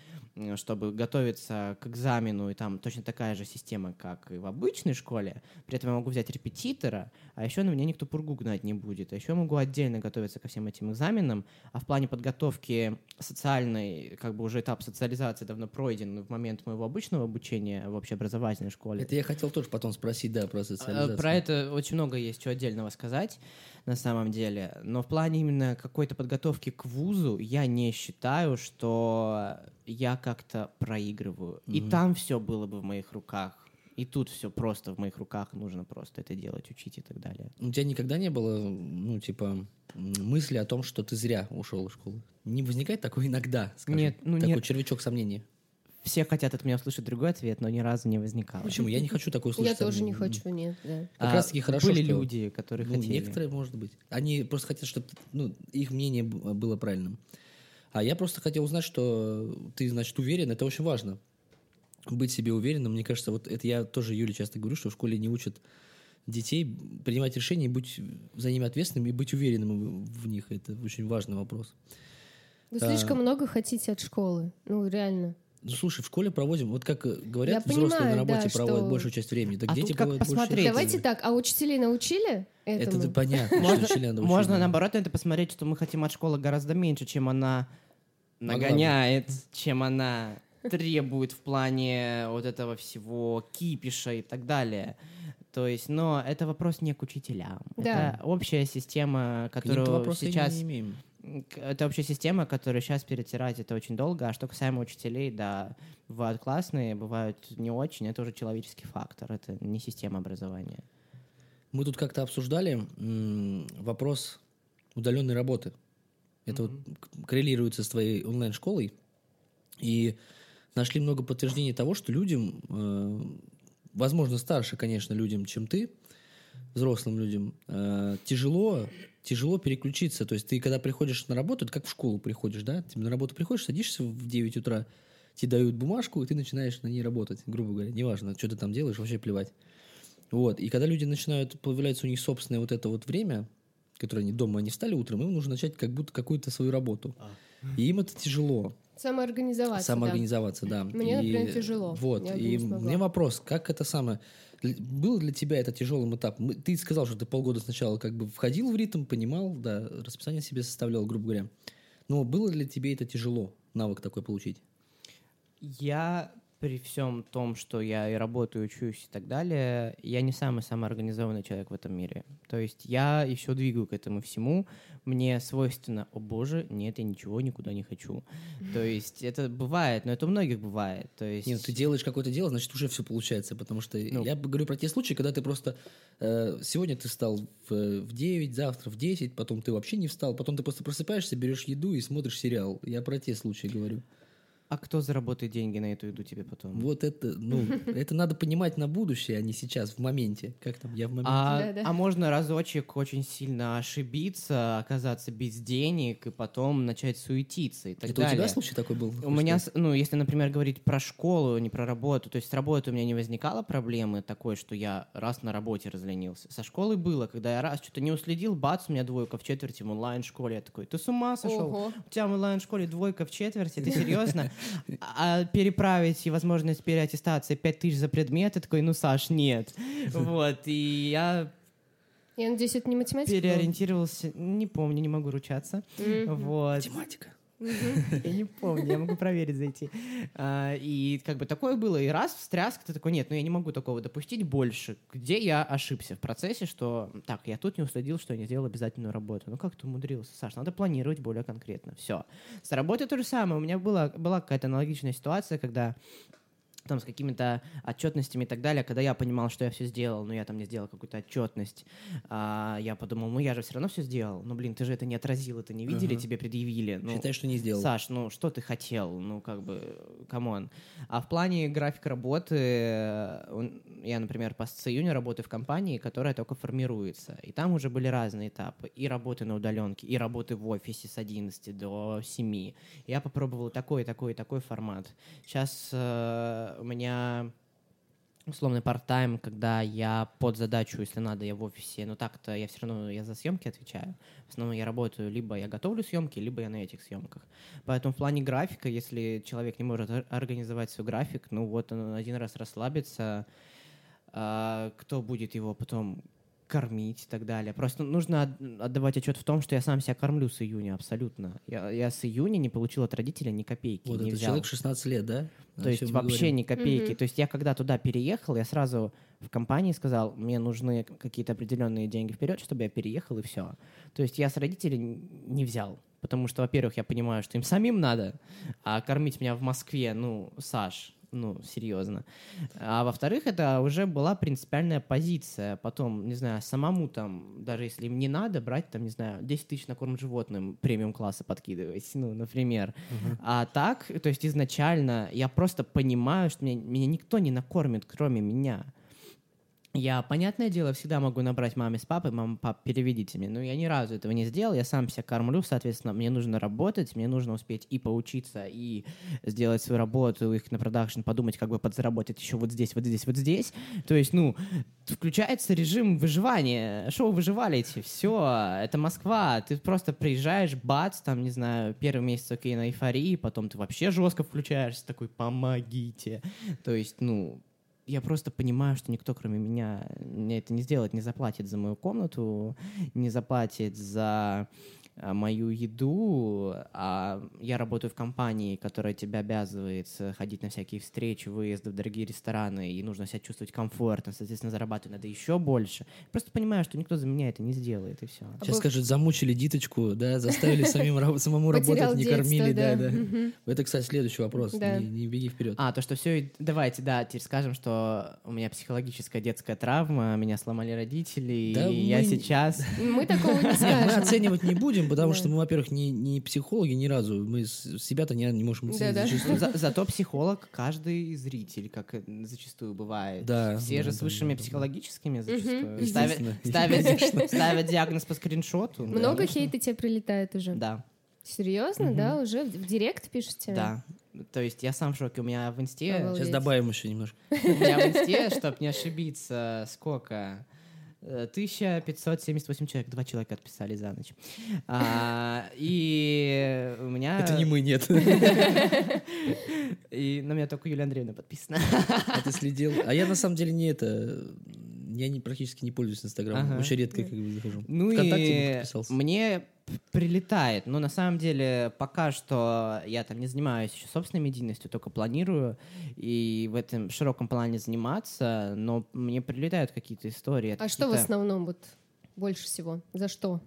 чтобы готовиться к экзамену, и там точно такая же система, как и в обычной школе. При этом я могу взять репетитора, а еще на меня никто пургу гнать не будет. А еще я могу отдельно готовиться ко всем этим экзаменам. А в плане подготовки социальной, как бы уже этап социализации давно пройден в момент моего обычного обучения в общеобразовательной школе. Это я хотел тоже потом спросить, да, про Э, социализацию. Про это очень много есть чего отдельного сказать на самом деле. Но в плане именно какой-то подготовки к вузу я не считаю, что я как-то проигрываю. И Мгм. там все было бы в моих руках. И тут все просто в моих руках, нужно просто это делать, учить и так далее. У тебя никогда не было, ну, типа, мысли о том, что ты зря ушел из школы? Не возникает такой иногда, скажем, Нет, ну такой нет. червячок сомнения? Все хотят от меня услышать другой ответ, но ни разу не возникало. Почему? Я не хочу такой услышать. Я тоже не хочу, нет, да. Как А, раз-таки хорошо, Были что- люди, которые Ну, хотели. некоторые, может быть. Они просто хотят, чтобы ну, их мнение было правильным. А я просто хотел узнать, что ты, значит, уверен, это очень важно. Быть себе уверенным, мне кажется, вот это я тоже Юле часто говорю, что в школе не учат детей принимать решения, и быть за ними ответственным и быть уверенным в них. Это очень важный вопрос. Вы А. слишком много хотите от школы. Ну, реально. Ну, слушай, в школе проводим, вот как э, говорят, Я взрослые понимаю, на работе да, проводят что- большую часть времени, так А дети проводят посмотреть. часть Давайте так, а учителей научили Это этому? да понятно, что Можно, учителя научили, можно наоборот на это посмотреть, что мы хотим от школы гораздо меньше, чем она нагоняет, чем она требует в плане вот этого всего кипиша и так далее. То есть, но это вопрос не к учителям. Да. Это общая система, которую сейчас не имеем. это вообще система, которую сейчас перетирать это очень долго. А что касаемо учителей, да, бывают классные, бывают не очень. Это уже человеческий фактор, это не система образования. Мы тут как-то обсуждали вопрос удаленной работы. Это вот к- коррелируется с твоей онлайн-школой. И нашли много подтверждений того, что людям, э, возможно, старше, конечно, людям, чем ты, взрослым людям, э, тяжело, тяжело переключиться. То есть ты, когда приходишь на работу, это как в школу приходишь, да? Ты на работу приходишь, садишься в 9 утра, тебе дают бумажку, и ты начинаешь на ней работать, грубо говоря. Неважно, что ты там делаешь, вообще плевать. Вот. И когда люди начинают, появляется у них собственное вот это вот время, которое они дома, они встали утром, им нужно начать как будто какую-то свою работу. И им это тяжело. Самоорганизоваться, Самоорганизоваться, да. Мне, И например, тяжело. Вот. Я и мне вопрос, как это самое... Был для тебя это тяжелым этап? Мы- Ты сказал, что ты полгода сначала как бы входил в ритм, понимал, да, расписание себе составлял, грубо говоря. Но было для тебя это тяжело, навык такой получить? Я при всем том, что я и работаю, учусь и так далее, я не самый самоорганизованный человек в этом мире. То есть я еще двигаю к этому всему. Мне свойственно, о боже, нет, я ничего никуда не хочу. То есть это бывает, но это у многих бывает. То есть... Нет, ты делаешь какое-то дело, значит, уже все получается. Потому что Ну. я говорю про те случаи, когда ты просто... э, сегодня ты встал в, в 9, завтра в 10, потом ты вообще не встал, потом ты просто просыпаешься, берешь еду и смотришь сериал. Я про те случаи говорю. А кто заработает деньги на эту еду тебе потом? Вот это, ну, это надо понимать на будущее, а не сейчас, в моменте. Как там, я в моменте. А, Да-да. а можно разочек очень сильно ошибиться, оказаться без денег и потом начать суетиться и так это у далее. тебя случай такой был? У меня, с- ну, если, например, говорить про школу, не про работу, то есть с работы у меня не возникало проблемы такой, что я раз на работе разленился. Со школы было, когда я раз что-то не уследил, бац, у меня двойка в четверти в онлайн-школе. Я такой, ты с ума сошел? Ого. У тебя в онлайн-школе двойка в четверти, ты серьезно? А переправить и возможность переаттестации 5 тысяч за предмет, я такой, ну, Саш, нет. Вот, и я Я надеюсь, это не математика? переориентировался, не помню, не могу ручаться. Вот. Математика. Я не помню, я могу проверить, зайти. А, И как бы такое было, и раз встряск, ты такой, нет, ну я не могу такого допустить больше. Где я ошибся в процессе, что, так, я тут не уследил, что я не сделал обязательную работу. Ну как ты умудрился, Саш, надо планировать более конкретно. Все. С работой то же самое. У меня была, была какая-то аналогичная ситуация, когда там с какими-то отчетностями и так далее, когда я понимал, что я все сделал, но я там не сделал какую-то отчетность, а, я подумал, ну я же все равно все сделал, ну блин, ты же это не отразил, это не видели, Ага. тебе предъявили. Ну, Считаю, что не сделал. Саш, ну что ты хотел? Ну, как бы, come on. А в плане графика работы, э, я, например, по июня работаю в компании, которая только формируется. И там уже были разные этапы. И работы на удаленке, и работы в офисе с 11 до 7. Я попробовал такой, такой, такой формат. Сейчас у меня условный парт-тайм, когда я под задачу, если надо, я в офисе, но так-то я все равно я за съемки отвечаю. В основном я работаю, либо я готовлю съемки, либо я на этих съемках. Поэтому в плане графика, если человек не может ор- организовать свой график, ну вот он один раз расслабится, а, кто будет его потом кормить и так далее. Просто нужно от- отдавать отчет в том, что я сам себя кормлю с июня, абсолютно. Я, я с июня не получил от родителя ни копейки. Вот не это взял. человек 16 лет, да? То есть вообще говорим. ни копейки. Мгм. То есть я когда туда переехал, я сразу в компании сказал, мне нужны какие-то определенные деньги вперед, чтобы я переехал и все. То есть я с родителей не взял. Потому что, во-первых, я понимаю, что им самим надо, а кормить меня в Москве, ну, Саш, ну, серьезно. А во-вторых, это уже была принципиальная позиция. Потом, не знаю, самому там, даже если им не надо, брать там, не знаю, 10 тысяч на корм животным премиум-класса подкидывать, ну, например. А так, то есть изначально я просто понимаю, что меня, меня никто не накормит, кроме меня. Я, понятное дело, всегда могу набрать маме с папой, мама, пап, переведите мне. Но я ни разу этого не сделал, я сам себя кормлю, соответственно, мне нужно работать, мне нужно успеть и поучиться, и сделать свою работу, их на продакшн, подумать, как бы подзаработать еще вот здесь, вот здесь, вот здесь. То есть, ну, включается режим выживания. Шоу выживалите, все, это Москва. Ты просто приезжаешь, бац, там, не знаю, первый месяц окей на эйфории, потом ты вообще жестко включаешься, такой, помогите. То есть, ну, я просто понимаю, что никто, кроме меня, мне это не сделает, не заплатит за мою комнату, не заплатит за мою еду, а я работаю в компании, которая тебя обязывает э, ходить на всякие встречи, выезды в дорогие рестораны, и нужно себя чувствовать комфортно, соответственно, зарабатывать надо еще больше. Просто понимаю, что никто за меня это не сделает, и все. Сейчас скажут, замучили диточку, да, заставили самим, самому работать, не кормили, да, да. Это, кстати, следующий вопрос, не, беги вперед. А, то, что все, давайте, да, теперь скажем, что у меня психологическая детская травма, меня сломали родители, и я сейчас... Мы такого не Нет, мы скажем. оценивать не будем, потому Да. что мы, во-первых, не, не психологи ни разу. Мы с- себя-то не, не можем оценить Да-да. зачастую. За- зато психолог каждый зритель, как зачастую бывает. Да, Все да, же да, с высшими да, да. психологическими зачастую. Ставят, ставят, ставят диагноз по скриншоту. да. Много хейта тебе прилетает уже? Да, Серьезно, да? Уже в в директ пишете? да. То есть я сам в шоке. У меня в инсте... Обалдеть. Сейчас добавим еще немножко. У меня в инсте, чтобы не ошибиться, сколько? Э, 1578 человек, два человека отписали за ночь. А, и у меня... Это не мы, нет. И на меня только Юлия Андреевна подписана. А ты следил? А я на самом деле не это... Я не, практически не пользуюсь Инстаграмом. Ага. Очень редко как бы захожу. Ну Вконтакте и подписался. мне прилетает. Но на самом деле пока что я там не занимаюсь еще собственной медийностью, только планирую и в этом широком плане заниматься, но мне прилетают какие-то истории. А что в основном вот больше всего? За что?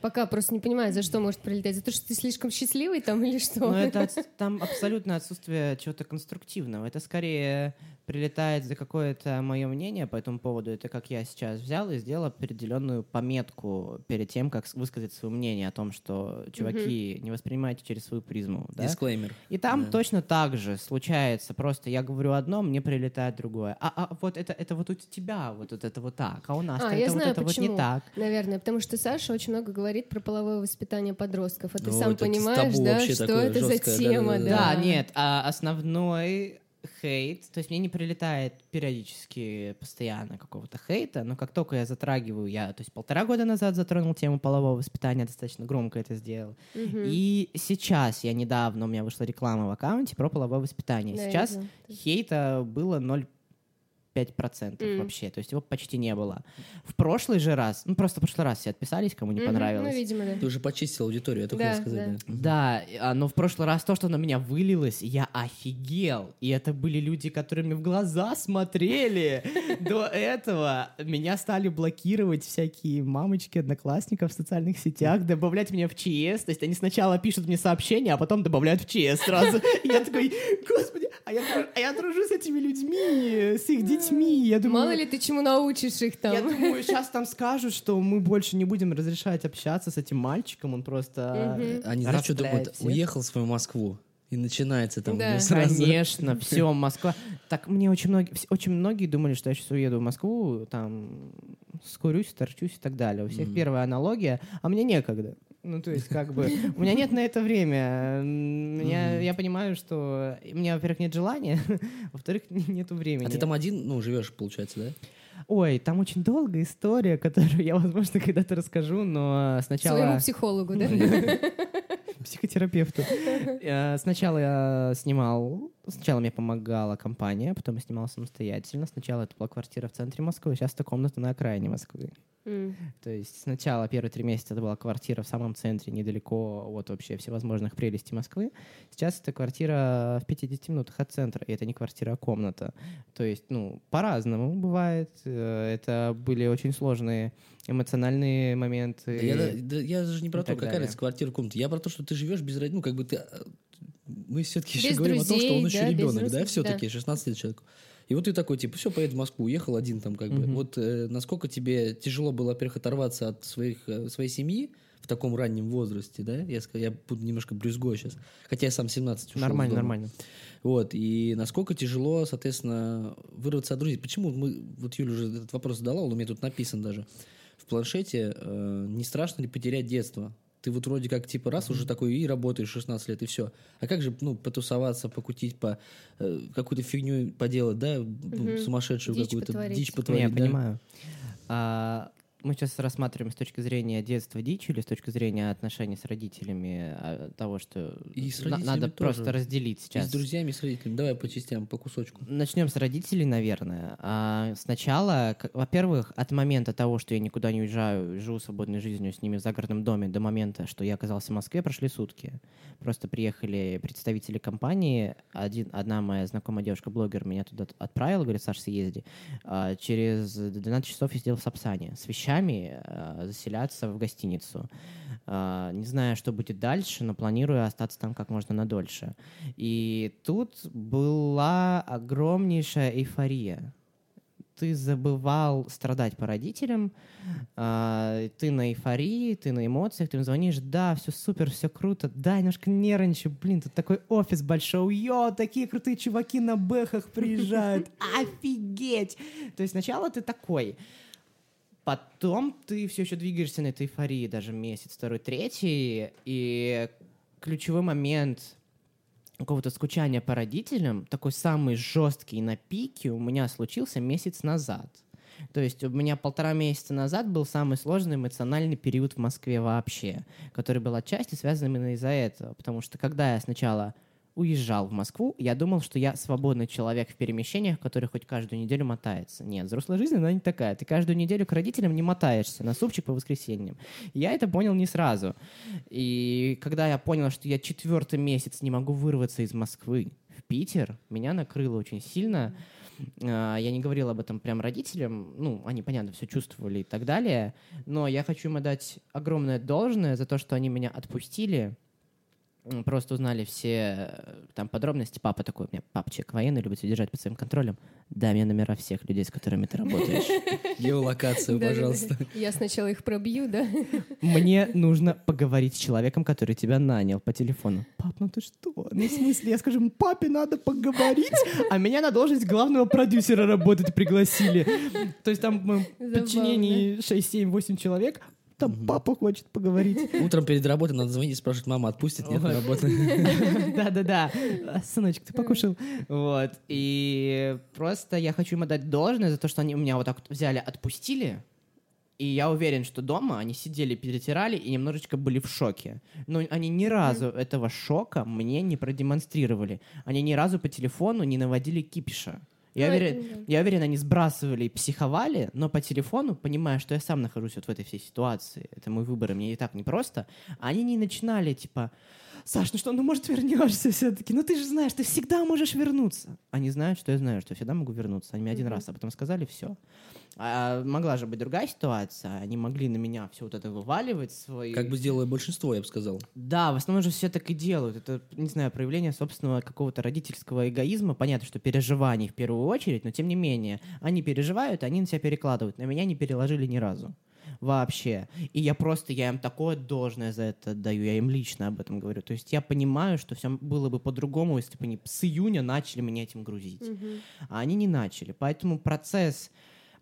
Пока просто не понимаю, за что может прилетать. За то, что ты слишком счастливый там или что? Ну, это там абсолютно отсутствие чего-то конструктивного. Это скорее прилетает за какое-то мое мнение по этому поводу. Это как я сейчас взял и сделал определенную пометку перед тем, как высказать свое мнение о том, что, чуваки, не воспринимайте через свою призму. да? Дисклеймер. И там Да. точно так же случается. Просто я говорю одно, мне прилетает другое. А, а вот это, это вот у тебя вот, вот это вот так, а у нас А, это я вот знаю, это вот почему. не так. Наверное, потому что Саша очень много говорит про половое воспитание подростков. А ты Ну, сам это понимаешь, да, что это за тема, да? Да, нет, а основной хейт, то есть мне не прилетает периодически постоянно какого-то хейта, но как только я затрагиваю, я, то есть полтора года назад затронул тему полового воспитания, достаточно громко это сделал, Мгм. и сейчас, я недавно, у меня вышла реклама в аккаунте про половое воспитание, Да, сейчас хейта было 0,5% М. вообще, то есть его почти не было. В прошлый же раз, ну просто в прошлый раз все отписались, кому не Мгм, понравилось. Ну, видимо, да. Ты уже почистил аудиторию, я только Да, хотел сказать. да. Да, а, но в прошлый раз то, что на меня вылилось, я офигел. И это были люди, которые мне в глаза смотрели. До этого меня стали блокировать всякие мамочки одноклассников в социальных сетях, добавлять меня в ЧС. То есть они сначала пишут мне сообщения, а потом добавляют в ЧС сразу. Я такой, господи, а я, а я дружу с этими людьми, с их детьми. Я думаю, Мало ли ты чему научишь их там. я думаю, сейчас там скажут, что мы больше не будем разрешать общаться с этим мальчиком, он просто. Они, знаешь, что думают? Уехал в свою Москву. И начинается там Да. сразу. Конечно, все, Москва. Так мне очень многие, очень многие думали, что я сейчас уеду в Москву, там скурюсь, торчусь и так далее. У всех Мгм. первая аналогия, а мне некогда. Ну, то есть, как бы, у меня нет на это время. Меня, я понимаю, что у меня, во-первых, нет желания, во-вторых, нету времени. А ты там один, ну, живешь, получается, да? Ой, там очень долгая история, которую я, возможно, когда-то расскажу, но сначала... Своему психологу, да? психотерапевту. Э, Сначала я снимал, сначала мне помогала компания, потом я снимал самостоятельно. Сначала это была квартира в центре Москвы, сейчас это комната на окраине Москвы. То есть сначала первые три месяца это была квартира в самом центре, недалеко от вообще всевозможных прелестей Москвы. Сейчас это квартира в 50 минутах от центра, и это не квартира, а комната. То есть, ну, по-разному бывает. Э, Это были очень сложные эмоциональные моменты. Да я, да- да я же не про то, какая разница квартира, комната. Я про то, что ты живешь без родителей. Ну, как бы ты... а, Мы все-таки еще Без говорим о том, что он друзей, еще да, ребенок, да, все-таки, 16 лет человеку. И вот ты такой, типа, все, поеду в Москву, уехал один там, как бы. Вот э, насколько тебе тяжело было, во-первых, оторваться от своих, э, своей семьи в таком раннем возрасте, да? Я, я буду немножко брюзгой сейчас. Хотя я сам 17 ушел Нормально, нормально. Вот, и насколько тяжело, соответственно, вырваться от друзей. Почему мы, вот Юля уже этот вопрос задала, он у меня тут написан даже в планшете, э, не страшно ли потерять детство? Ты вот вроде как, типа, раз уже такой и работаешь 16 лет, и все. А как же, ну, потусоваться, покутить, по э, какую-то фигню поделать, да, Мгм. сумасшедшую Дичь какую-то потворить. дичь Не, потворить, я да? понимаю. А, мы сейчас рассматриваем с точки зрения детства дичь или с точки зрения отношений с родителями, а, того, что И с на- надо тоже. просто разделить И сейчас. с друзьями, и с родителями. Давай по частям, по кусочку. Начнем с родителей, наверное. А сначала, во-первых, от момента того, что я никуда не уезжаю, живу свободной жизнью с ними в загородном доме, до момента, что я оказался в Москве, прошли сутки. Просто приехали представители компании. Один, одна моя знакомая девушка-блогер меня туда отправила, говорит, Саш, съезди. А, Через 12 часов я сидел в Сапсане с вещами а, заселяться в гостиницу. А, Не знаю, что будет дальше, но планирую остаться там как можно надольше. И тут была огромнейшая эйфория. Ты забывал страдать по родителям, а, ты на эйфории, ты на эмоциях, ты им звонишь, да, все супер, все круто, да, немножко нервничаю, блин, тут такой офис большой, йо, такие крутые чуваки на бэхах приезжают, офигеть! То есть сначала ты такой, Потом ты все еще двигаешься на этой эйфории, даже месяц, второй, третий, и ключевой момент какого-то скучания по родителям, такой самый жесткий на пике у меня случился месяц назад. То есть у меня полтора месяца назад был самый сложный эмоциональный период в Москве вообще, который был отчасти связан именно из-за этого. Потому что когда я сначала уезжал в Москву, я думал, что я свободный человек в перемещениях, который хоть каждую неделю мотается. Нет, взрослая жизнь, она не такая. Ты каждую неделю к родителям не мотаешься на супчик по воскресеньям. Я это понял не сразу. И когда я понял, что я четвертый месяц не могу вырваться из Москвы в Питер, меня накрыло очень сильно. А, Я не говорил об этом прям родителям, ну, они, понятно, все чувствовали и так далее, но я хочу им отдать огромное должное за то, что они меня отпустили, просто узнали все э, там подробности. Папа такой, у меня человек военный, любит все держать под своим контролем. Дай мне номера всех людей, с которыми ты работаешь. Геолокацию, пожалуйста. Я сначала их пробью, да? Мне нужно поговорить с человеком, который тебя нанял по телефону. Пап, ну ты что? Ну, в смысле, я скажу, папе надо поговорить, а меня на должность главного продюсера работать пригласили. То есть там в подчинении 6, 7, 8 человек, там папа хочет поговорить. Утром перед работой надо звонить и спрашивать, мама отпустит, нет, на работу. Да-да-да. Сыночек, ты покушал? Вот. И просто я хочу им отдать должное за то, что они у меня вот так вот взяли, отпустили. И я уверен, что дома они сидели, перетирали и немножечко были в шоке. Но они ни разу этого шока мне не продемонстрировали. Они ни разу по телефону не наводили кипиша. Я Ну, уверен, да. я уверен, они сбрасывали и психовали, но по телефону, понимая, что я сам нахожусь вот в этой всей ситуации, это мой выбор, и мне и так непросто, они не начинали, типа, Саш, ну что, ну может вернешься все-таки? Ну ты же знаешь, ты всегда можешь вернуться. Они знают, что я знаю, что я всегда могу вернуться. Они мне один раз, а потом сказали все. А могла же быть другая ситуация. Они могли на меня все вот это вываливать свои. Как бы сделало большинство, я бы сказал. Да, в основном же все так и делают. Это, не знаю, проявление собственного какого-то родительского эгоизма. Понятно, что переживаний в первую очередь, но тем не менее. Они переживают, они на себя перекладывают. На меня не переложили ни разу. Вообще. И я просто, я им такое должное за это даю. Я им лично об этом говорю. То есть я понимаю, что все было бы по-другому, если бы они с июня начали меня этим грузить. Мгм. А они не начали. Поэтому процесс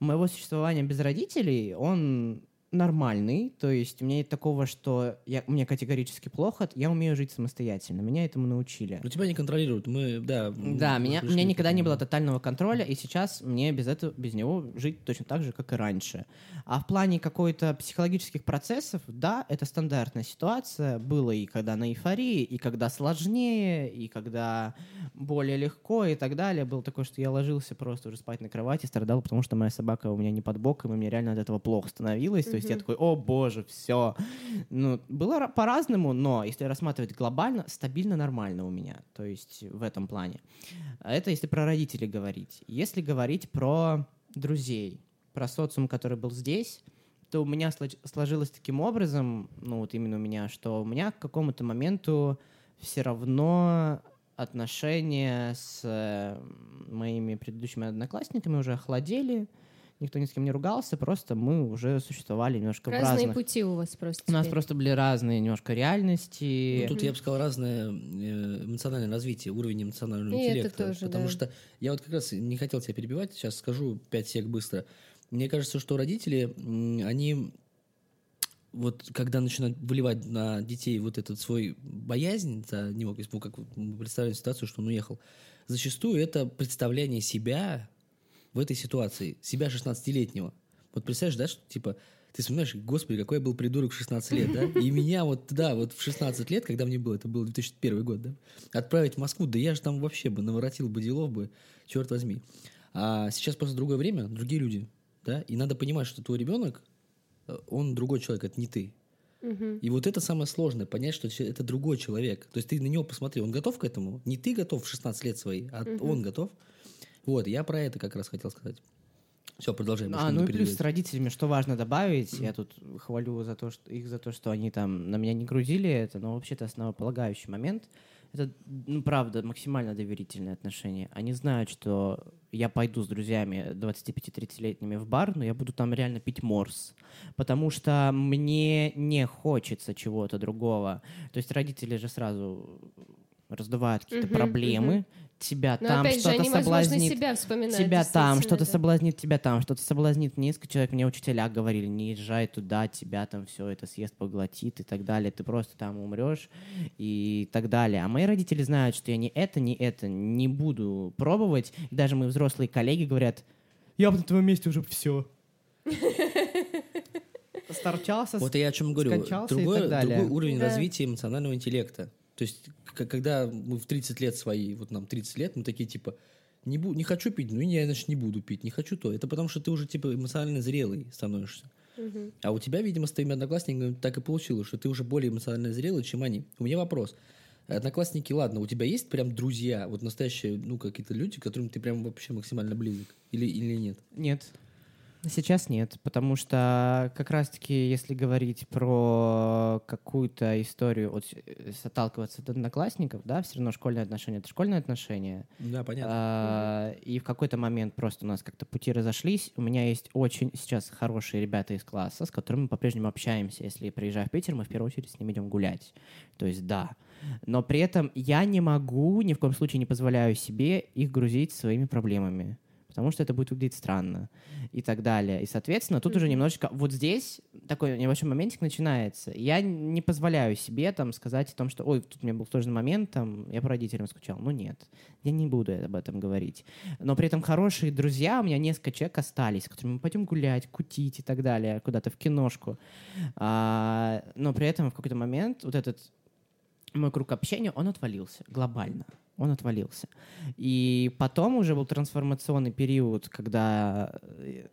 моего существования без родителей, он нормальный. То есть у меня нет такого, что я, мне категорически плохо. Я умею жить самостоятельно. Меня этому научили. Но тебя не контролируют. Мы, да. Да, мы меня, у меня никогда не было тотального контроля, и сейчас мне без этого, без него жить точно так же, как и раньше. А в плане какой-то психологических процессов, да, это стандартная ситуация. Было и когда на эйфории, и когда сложнее, и когда более легко, и так далее. Было такое, что я ложился просто уже спать на кровати, страдал, потому что моя собака у меня не под боком, и мне реально от этого плохо становилось. То есть я Мгм. такой, о боже, все. Ну, было ра- по-разному, но если рассматривать глобально, стабильно нормально у меня. То есть в этом плане. Это если про родителей говорить. Если говорить про друзей, про социум, который был здесь, то у меня слож- сложилось таким образом, ну вот именно у меня, что у меня к какому-то моменту все равно отношения с э, моими предыдущими одноклассниками уже охладели, никто ни с кем не ругался, просто мы уже существовали немножко в Разные разных... пути у вас просто У нас просто были разные немножко реальности. Ну, тут я бы сказал разное э, эмоциональное развитие, уровень эмоционального И это интеллекта. тоже, потому да. что я вот как раз не хотел тебя перебивать, сейчас скажу 5 сек быстро. Мне кажется, что родители, они вот когда начинают выливать на детей вот этот свой боязнь за него, то есть, ну, как вот мы представляем ситуацию, что он уехал, зачастую это представление себя в этой ситуации, себя 16-летнего. Вот представляешь, да, что типа ты вспоминаешь, господи, какой я был придурок в 16 лет, да? И меня вот, да, вот в 16 лет, когда мне было, это был 2001 год, да? Отправить в Москву, да я же там вообще бы наворотил бы делов бы, черт возьми. А сейчас просто другое время, другие люди, да? И надо понимать, что твой ребенок, э, он другой человек, это не ты. И вот это самое сложное, понять, что это другой человек. То есть ты на него посмотри, он готов к этому? Не ты готов в 16 лет свои, а угу. он готов. Вот, я про это как раз хотел сказать. Все, продолжаем. А, ну и плюс с родителями, что важно добавить, я тут хвалю за то, что их за то, что они там на меня не грузили это, но вообще-то основополагающий момент. Это, ну, правда, максимально доверительные отношения. Они знают, что я пойду с друзьями 25-30-летними в бар, но я буду там реально пить морс, потому что мне не хочется чего-то другого. То есть родители же сразу раздувают какие-то uh-huh, проблемы, uh-huh тебя Но там что-то соблазнит. себя Тебя там что-то да. соблазнит, тебя там что-то соблазнит. Несколько человек мне учителя говорили, не езжай туда, тебя там все это съест, поглотит и так далее. Ты просто там умрешь и так далее. А мои родители знают, что я ни это, ни это не буду пробовать. И даже мои взрослые коллеги говорят, я бы на твоем месте уже все. Старчался, Вот я о чем говорю. Другой, другой уровень да. развития эмоционального интеллекта. То есть, когда мы в 30 лет свои, вот нам 30 лет, мы такие типа, не, бу- не хочу пить, ну я, значит, не буду пить, не хочу то. Это потому, что ты уже типа эмоционально зрелый становишься. Угу. А у тебя, видимо, с твоими одноклассниками так и получилось, что ты уже более эмоционально зрелый, чем они. У меня вопрос. Одноклассники, ладно, у тебя есть прям друзья, вот настоящие, ну, какие-то люди, которым ты прям вообще максимально близок? Или, или нет? Нет. Сейчас нет, потому что как раз-таки, если говорить про какую-то историю, вот, э, отталкиваться от одноклассников, да, все равно школьные отношения — это школьные отношения. Да, понятно. А, и в какой-то момент просто у нас как-то пути разошлись. У меня есть очень сейчас хорошие ребята из класса, с которыми мы по-прежнему общаемся. Если приезжаю в Питер, мы в первую очередь с ними идем гулять. То есть да. Но при этом я не могу, ни в коем случае не позволяю себе их грузить своими проблемами потому что это будет выглядеть странно и так далее. И, соответственно, тут mm-hmm. уже немножечко... Вот здесь такой небольшой моментик начинается. Я не позволяю себе там сказать о том, что ой, тут у меня был сложный момент, там, я по родителям скучал. Ну нет, я не буду об этом говорить. Но при этом хорошие друзья, у меня несколько человек остались, с которыми мы пойдем гулять, кутить и так далее, куда-то в киношку. А, но при этом в какой-то момент вот этот мой круг общения, он отвалился глобально он отвалился. И потом уже был трансформационный период, когда э,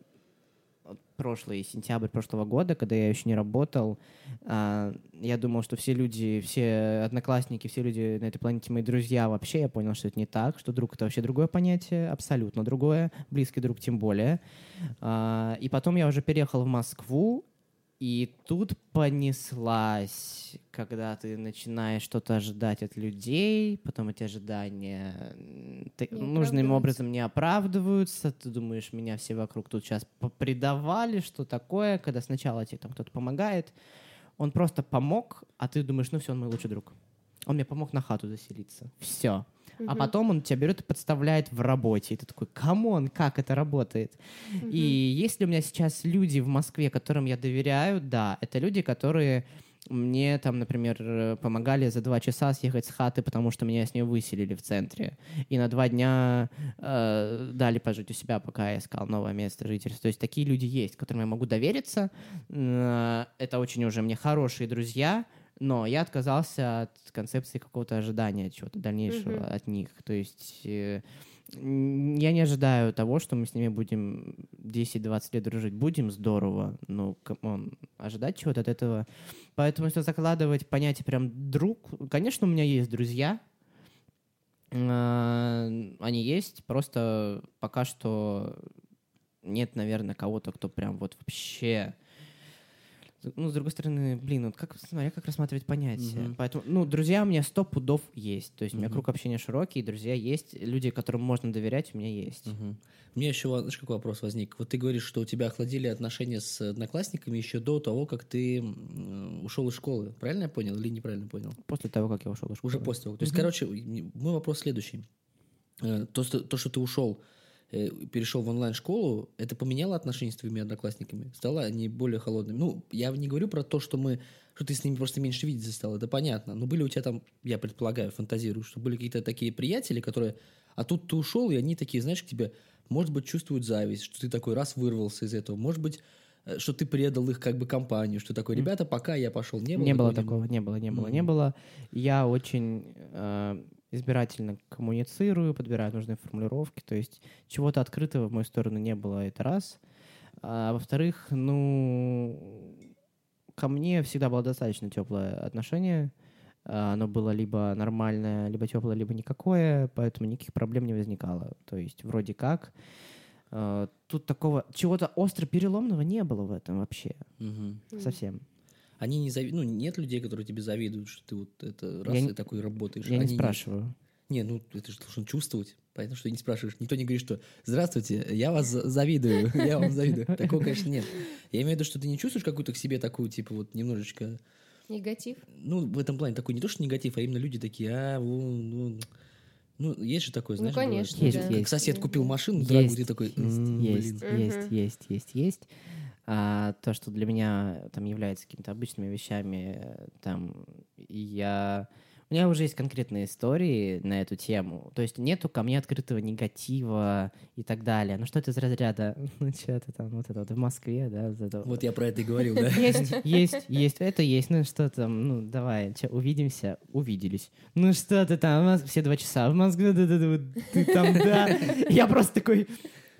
прошлый сентябрь прошлого года, когда я еще не работал, а, я думал, что все люди, все одноклассники, все люди на этой планете мои друзья. Вообще я понял, что это не так, что друг это вообще другое понятие, абсолютно другое, близкий друг тем более. А, и потом я уже переехал в Москву, и тут понеслась, когда ты начинаешь что-то ожидать от людей, потом эти ожидания ты, нужным образом не оправдываются, ты думаешь, меня все вокруг тут сейчас предавали, что такое, когда сначала тебе там кто-то помогает, он просто помог, а ты думаешь, ну все, он мой лучший друг. Он мне помог на хату заселиться. Все. А потом он тебя берет и подставляет в работе. И ты такой, come on, как это работает? И если у меня сейчас люди в Москве, которым я доверяю, да, это люди, которые мне там, например, помогали за два часа съехать с хаты, потому что меня с нее выселили в центре. И на два дня э, дали пожить у себя, пока я искал новое место жительства. То есть такие люди есть, которым я могу довериться. Э, это очень уже мне хорошие друзья, но я отказался от концепции какого-то ожидания чего-то дальнейшего mm-hmm. от них. То есть э, я не ожидаю того, что мы с ними будем 10-20 лет дружить. Будем здорово, ну, come on, ожидать чего-то от этого. Поэтому, если закладывать понятие прям друг, конечно, у меня есть друзья, э, они есть, просто пока что нет, наверное, кого-то, кто прям вот вообще ну, с другой стороны, блин, вот как, смотря как рассматривать понятие. Угу. Поэтому, ну, друзья у меня сто пудов есть. То есть угу. у меня круг общения широкий, друзья есть, люди, которым можно доверять, у меня есть. У меня еще, знаешь, какой вопрос возник? Вот ты говоришь, что у тебя охладили отношения с одноклассниками еще до того, как ты ушел из школы. Правильно я понял или неправильно понял? После того, как я ушел из школы. Уже после того. То есть, угу. короче, мой вопрос следующий. Э, то, что, то, что ты ушел перешел в онлайн-школу, это поменяло отношения с твоими одноклассниками? Стало они более холодными? Ну, я не говорю про то, что мы что ты с ними просто меньше видеться стал, это понятно. Но были у тебя там, я предполагаю, фантазирую, что были какие-то такие приятели, которые... А тут ты ушел, и они такие, знаешь, к тебе, может быть, чувствуют зависть, что ты такой раз вырвался из этого. Может быть, э, что ты предал их как бы компанию, что такое, ребята, пока я пошел, не было Не было такого? не было, не было, не было. Я очень э, избирательно коммуницирую, подбираю нужные формулировки, то есть чего-то открытого в мою сторону не было, это раз. А во-вторых, ну, ко мне всегда было достаточно теплое отношение. А, Оно было либо нормальное, либо теплое, либо никакое, поэтому никаких проблем не возникало. То есть вроде как э, тут такого чего-то остро переломного не было в этом вообще Мгм. совсем. Они не зави... ну, нет людей, которые тебе завидуют, что ты вот это раз Я и не- такой работаешь. Я не Они спрашиваю. Не, ну это же должен чувствовать. Понятно, что ты не спрашиваешь. Никто не говорит, что «Здравствуйте, я вас за- завидую, я вам завидую». Такого, конечно, нет. Я имею в виду, что ты не чувствуешь какую-то к себе такую, типа, вот немножечко... Негатив. Ну, в этом плане такой не то, что негатив, а именно люди такие, а, ну... Ну, есть же такое, Ну, знаешь, бывает, конечно, что Есть, да. как есть. сосед купил машину Есть. дорогую, ты такой, Есть, «М, есть, блин». есть, есть, есть, есть. А, то, что для меня там является какими-то обычными вещами, э, там, я... У меня уже есть конкретные истории на эту тему. То есть нету ко мне открытого негатива и так далее. Ну что это из разряда, ну что это там, вот это вот в Москве, да, вот это Вот я про это и говорил, да? есть, есть, есть, это есть. Ну что там, ну давай, увидимся, увиделись. Ну что ты там, все два часа в Москве, да, да, да, вот ты там, да. Я просто такой,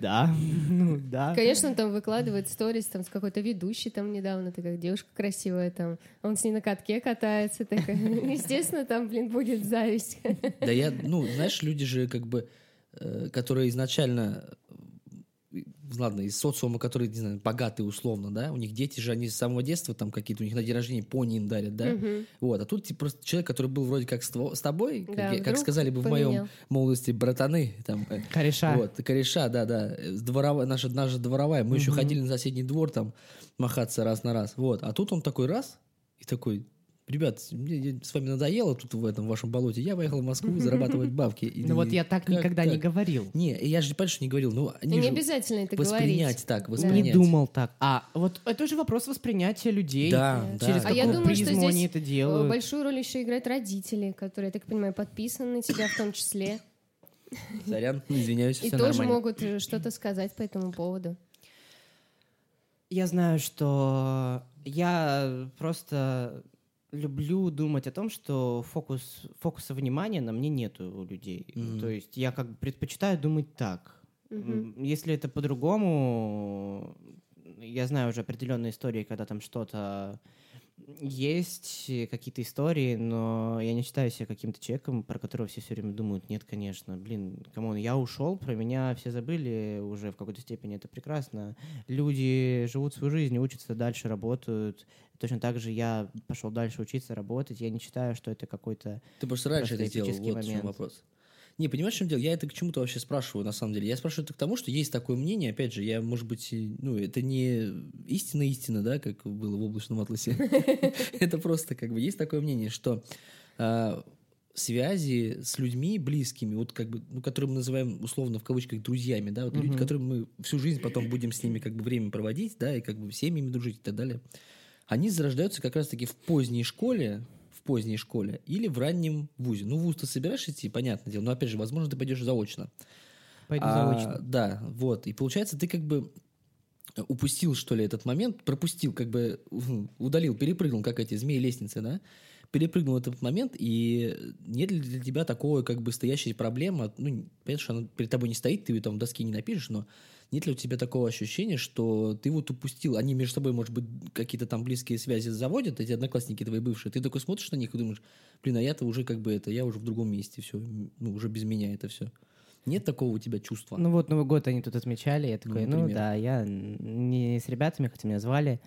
да, ну да. Конечно, он там выкладывает сторис там с какой-то ведущей там недавно, такая девушка красивая там, он с ней на катке катается, такая. Естественно, там, блин, будет зависть. Да я, ну, знаешь, люди же как бы, э, которые изначально, ладно, из социума, которые, не знаю, богатые условно, да, у них дети же, они с самого детства там какие-то, у них на день рождения пони им дарят, да, Мгм. вот, а тут типа, просто человек, который был вроде как с, тво- с тобой, как, Да, я- как вдруг сказали бы в моем поменял. молодости, братаны, там, э, Кореша. вот, кореша, да, да, э, с дворова- наша, наша дворовая, мы еще Мгм. ходили на соседний двор там махаться раз на раз, вот, а тут он такой раз и такой, ребят, мне я- с вами надоело тут в этом вашем болоте, я поехал в Москву зарабатывать бабки. И Ну вот я так как никогда не так? говорил. Не, я же, понимаешь, не говорил, ну, они не обязательно это воспринять говорить. так, Да. воспринять. Не думал так. А вот это уже вопрос восприятия людей. Да, Э, да. Через А я думаю, что призму они здесь, это Э, делают. Большую роль еще играют родители, которые, я так понимаю, подписаны на тебя в том числе. Сорян, извиняюсь, И тоже нормально. могут э, что-то сказать по этому поводу. Я знаю, что я просто люблю думать о том, что фокус, фокуса внимания на мне нету у людей. Мгм. То есть я как бы предпочитаю думать так. М, Если это по-другому, я знаю уже определенные истории, когда там что-то есть, э, какие-то истории, но я не считаю себя каким-то человеком, про которого все все время думают, нет, конечно, блин, come on, я ушел, про меня все забыли уже в какой-то степени, это прекрасно. Люди живут свою жизнь, учатся дальше, работают. Точно так же я пошел дальше учиться, работать. Я не считаю, что это какой-то Ты просто раньше это сделал, вот момент. вопрос. Не, понимаешь, в чем дело? Я это к чему-то вообще спрашиваю, на самом деле. Я спрашиваю это к тому, что есть такое мнение, опять же, я, может быть, ну, это не истина-истина, да, как было в облачном атласе. Это просто, как бы, есть такое мнение, что а, связи с людьми близкими, вот как бы, ну, которые мы называем условно в кавычках друзьями, да, вот люди, которые мы всю жизнь потом будем с ними как бы время проводить, да, и как бы семьями дружить и так далее, они зарождаются как раз-таки в поздней школе, в поздней школе или в раннем вузе. Ну, вуз ты собираешься идти, понятное дело, но опять же, возможно, ты пойдешь заочно. пойду А, заочно. Да, вот. И получается, ты как бы упустил, что ли, этот момент, пропустил, как бы м, удалил, перепрыгнул, как эти змеи лестницы, да? Перепрыгнул этот момент, и нет ли для тебя такого, как бы, стоящей проблемы, ну, понятно, что она перед тобой не стоит, ты ее там в доске не напишешь, но нет ли у тебя такого ощущения, что ты вот упустил, они между собой, может быть, какие-то там близкие связи заводят, эти одноклассники твои бывшие, ты такой смотришь на них и думаешь, блин, а я-то уже как бы это, я уже в другом месте, все, ну, уже без меня это все. Нет такого у тебя чувства? Ну вот Новый год они тут отмечали, я такой, ну, например. да, я не с ребятами, хотя меня звали,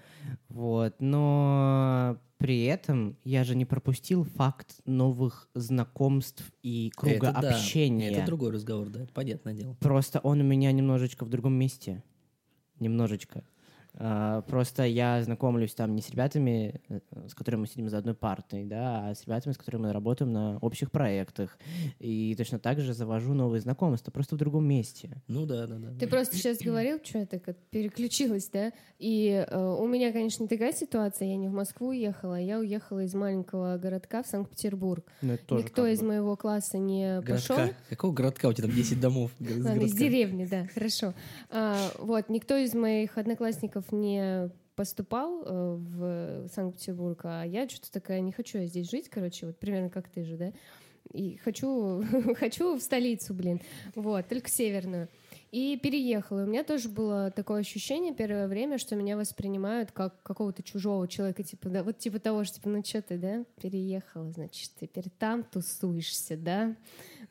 вот, но при этом я же не пропустил факт новых знакомств и круга Это да, общения. Это другой разговор, да, понятное дело. Просто он у меня немножечко в другом месте, немножечко. А, Просто я знакомлюсь там не с ребятами, э, с которыми мы сидим за одной партой, да, а с ребятами, с которыми мы работаем на общих проектах. И точно так же завожу новые знакомства, просто в другом месте. Ну да, да, да. Ты просто сейчас говорил, что я так переключилась, да? И э, у меня, конечно, не такая ситуация. Я не в Москву уехала, а я уехала из маленького городка в Санкт-Петербург. Ну, Никто из бы. моего класса не пошел. Какого городка? У тебя там 10 домов. Ладно, из деревни, да, хорошо. А, вот, никто из моих одноклассников одноклассников не поступал э, в Санкт-Петербург, а я что-то такая, не хочу я здесь жить, короче, вот примерно как ты же, да, и хочу, хочу в столицу, блин, вот, только северную. И переехала. И у меня тоже было такое ощущение первое время, что меня воспринимают как какого-то чужого человека, типа, да, вот типа того, что, типа, ну что ты, да, переехала, значит, теперь там тусуешься, да,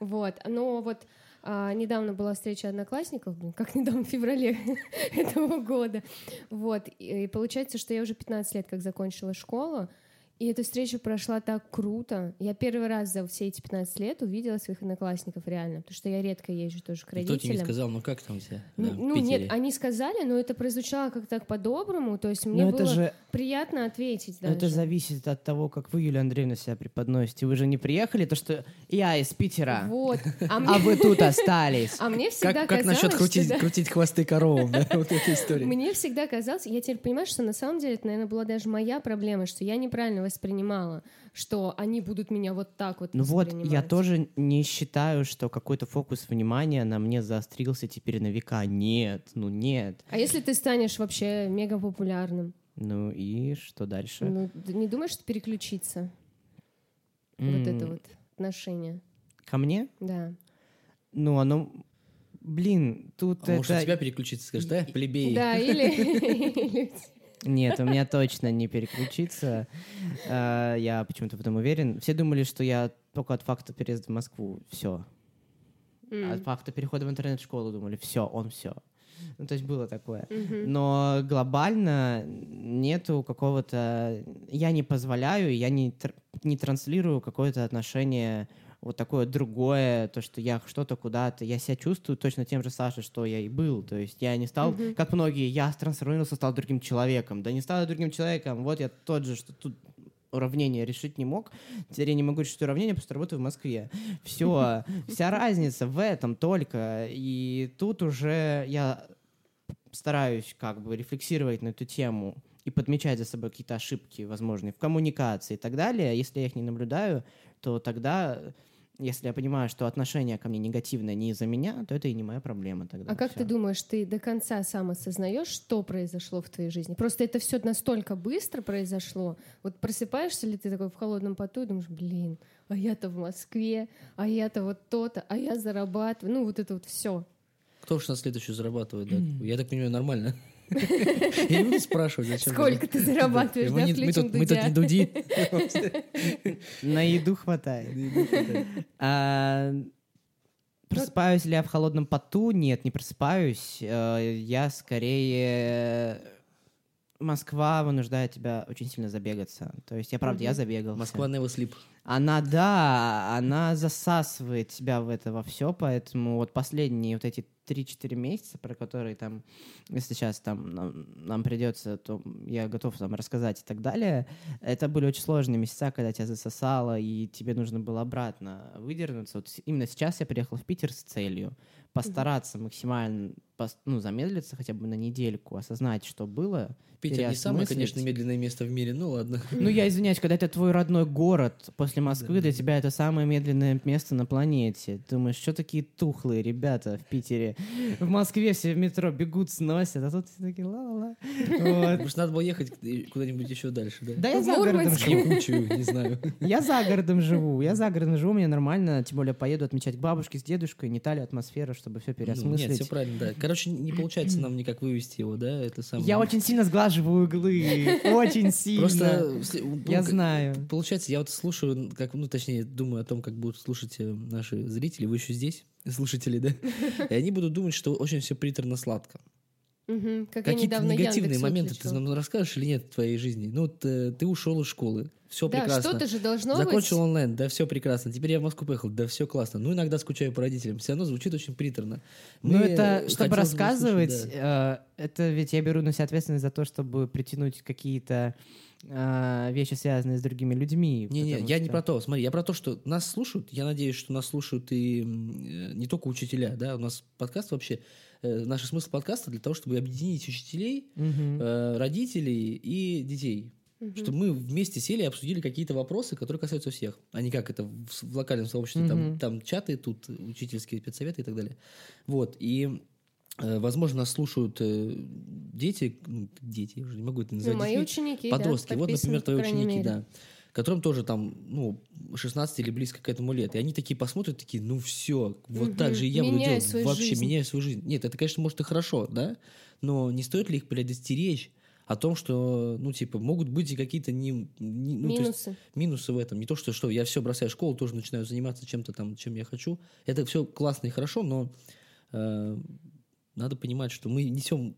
вот. Но вот а, недавно была встреча одноклассников, блин, как недавно, в феврале этого года, вот. И, получается, что я уже 15 лет как закончила школу, и эта встреча прошла так круто. Я первый раз за все эти 15 лет увидела своих одноклассников реально, потому что я редко езжу тоже к родителям. Кто тебе не сказал, ну как там все? Да, ну нет, они сказали, но это прозвучало как-то так по-доброму, то есть мне Но было же, приятно ответить даже. это зависит от того, как вы, Юлия Андреевна, себя преподносите. Вы же не приехали, то что я из Питера, Вот. А а мне, вы тут остались. а мне всегда Как, как казалось, насчет что крутить, да. крутить хвосты коровам, да? Вот эта история. Мне всегда казалось, я теперь понимаю, что на самом деле это, наверное, была даже моя проблема, что я неправильно воспринимала, что они будут меня вот так вот Ну вот, я тоже не считаю, что какой-то фокус внимания на мне заострился теперь на века. Нет, ну нет. А если ты станешь вообще мега популярным? Ну и что дальше? Ну, не думаешь, что переключиться? Вот М, это вот отношение. Ко мне? Да. Ну, оно... Блин, тут А может, у это... тебя переключиться, скажешь, да, плебей? Да, или... Нет, у меня точно не переключиться. Э, Я почему-то в этом уверен. Все думали, что я только от факта переезда в Москву. Все. От факта перехода в интернет-школу думали, все, он все. Ну, то есть было такое. Мгм. Но глобально нету какого-то... Я не позволяю, я не, тр- не транслирую какое-то отношение вот такое другое, то, что я что-то куда-то... Я себя чувствую точно тем же Сашей, что я и был. То есть я не стал, Мгм. как многие, я трансформировался, стал другим человеком. Да не стал я другим человеком, вот я тот же, что тут уравнение решить не мог. Теперь я не могу решить уравнение, потому что работаю в Москве. Все. Вся разница в этом только. И тут уже я стараюсь как бы рефлексировать на эту тему и подмечать за собой какие-то ошибки возможные в коммуникации и так далее. Если я их не наблюдаю, то тогда, если я понимаю, что отношение ко мне негативное не из-за меня, то это и не моя проблема тогда. А как Всё. ты думаешь, ты до конца сам осознаешь, что произошло в твоей жизни? Просто это все настолько быстро произошло. Вот просыпаешься ли ты такой в холодном поту и думаешь, блин, а я-то в Москве, а я-то вот то-то, а я зарабатываю. Ну, вот это вот все. Кто уж на следующую зарабатывает, да? Я так понимаю, нормально. Я не буду спрашивать, зачем. Сколько ты зарабатываешь, да, мы включим тут мы тут не дуди. На еду хватает. А, Просыпаюсь ли я в холодном поту? Нет, не просыпаюсь. Э, Я скорее... Москва вынуждает тебя очень сильно забегаться. То есть я, правда, я Мгм. забегался. Москва never sleep. Она, да, она засасывает тебя в это во все, поэтому вот последние вот эти 3-4 месяца, про которые там, если сейчас там нам, нам придется, то я готов там рассказать и так далее, это были очень сложные месяца, когда тебя засосало, и тебе нужно было обратно выдернуться. Вот именно сейчас я приехал в Питер с целью постараться максимально ну, замедлиться хотя бы на недельку, осознать, что было. Питер не самое, конечно, медленное место в мире, ну ладно. Ну, я извиняюсь, когда это твой родной город после Москвы, для тебя это самое медленное место на планете. Думаешь, что такие тухлые ребята в Питере? В Москве все в метро бегут, сносят, а тут все такие ла-ла-ла. Вот. Может, надо было ехать куда-нибудь еще дальше, да? Да я за городом живу. Не знаю. Я за городом живу. Я за городом живу, мне нормально. Тем более поеду отмечать к бабушке с дедушкой, не та ли атмосфера, чтобы все Ну, Нет, переосмыслить. все правильно, да. Короче, не получается нам никак вывести его, да? Это самое. Я очень сильно сглаживаю углы. Очень сильно. Просто Я знаю. Получается, я вот слушаю, как, ну, точнее, думаю о том, как будут слушать э, наши зрители, вы еще здесь, слушатели, да? И они будут думать, что очень все приторно сладко. Мгм. Как Какие-то негативные Яндекс моменты ты нам расскажешь или нет в твоей жизни? Ну, э, ты ушел из школы, все Да, прекрасно. что-то же должно Закончил быть. онлайн, да, все прекрасно. Теперь я в Москву поехал, да, все классно. Ну, иногда скучаю по родителям. Все равно звучит очень приторно. Ну, это, чтобы рассказывать, услышать, да. э, это ведь я беру на себя ответственность за то, чтобы притянуть какие-то э, вещи, связанные с другими людьми. Не-не, потому я не про то. Смотри, я про то, что нас слушают. Я надеюсь, что нас слушают и э, не только учителя, да. У нас подкаст вообще, э, наш смысл подкаста для того, чтобы объединить учителей, Мгм. э, родителей и детей. Мгм. Чтобы мы вместе сели и обсудили какие-то вопросы, которые касаются всех, а не как это в, в локальном сообществе, там, Мгм. там чаты, тут учительские спецсоветы и так далее. Вот, и возможно, нас слушают э, дети, ну, дети, я уже не могу это Ну, назвать мои детьми, ученики, да, подростки. вот, подписаны, например, твои ученики, мере. да, которым тоже там, ну, 16 или близко к этому лет. И они такие посмотрят, такие, ну все, вот Мгм. так же и я буду делать. Вообще жизнь. меняю свою жизнь. Нет, это, конечно, может и хорошо, да, но не стоит ли их предостеречь о том, что, ну, типа, могут быть и какие-то не, не- ну, то есть Минусы. минусы в этом. Не то, что, что я все бросаю школу, тоже начинаю заниматься чем-то там, чем я хочу. Это все классно и хорошо, но э, надо понимать, что мы несем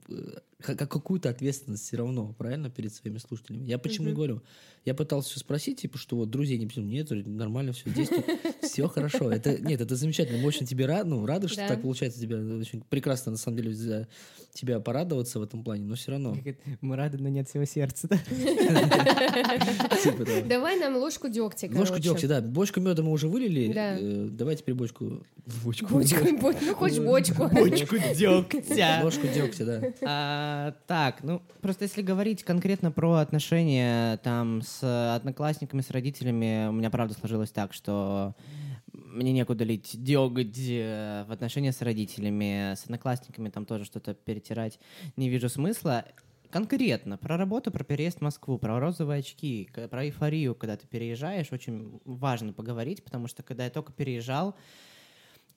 э, ка- ка- какую-то ответственность все равно, правильно, перед своими слушателями. Я почему Мгм. говорю. Я пытался все спросить, типа, что вот друзей не пишем. Нет, нормально все действует. Все хорошо. Это, нет, это замечательно. Мы очень тебе рады, ну, рады, что Да. так получается. Тебе очень прекрасно, на самом деле, за тебя порадоваться в этом плане, но все равно. Мы рады, но нет всего сердца? Типа. Давай нам ложку дегтя, Ложку дегтя, да. Бочку меда мы уже вылили. Э, давай теперь бочку. Бочку. Бочку, бо- ну хоть бочку. Бочку дегтя. Ложку дегтя, да. А, так, ну просто если говорить конкретно про отношения там с одноклассниками, с родителями, у меня правда сложилось так, что мне некуда лить деготь э, в отношения с родителями, с одноклассниками там тоже что-то перетирать не вижу смысла. Конкретно про работу, про переезд в Москву, про розовые очки, про эйфорию, когда ты переезжаешь, очень важно поговорить, потому что когда я только переезжал,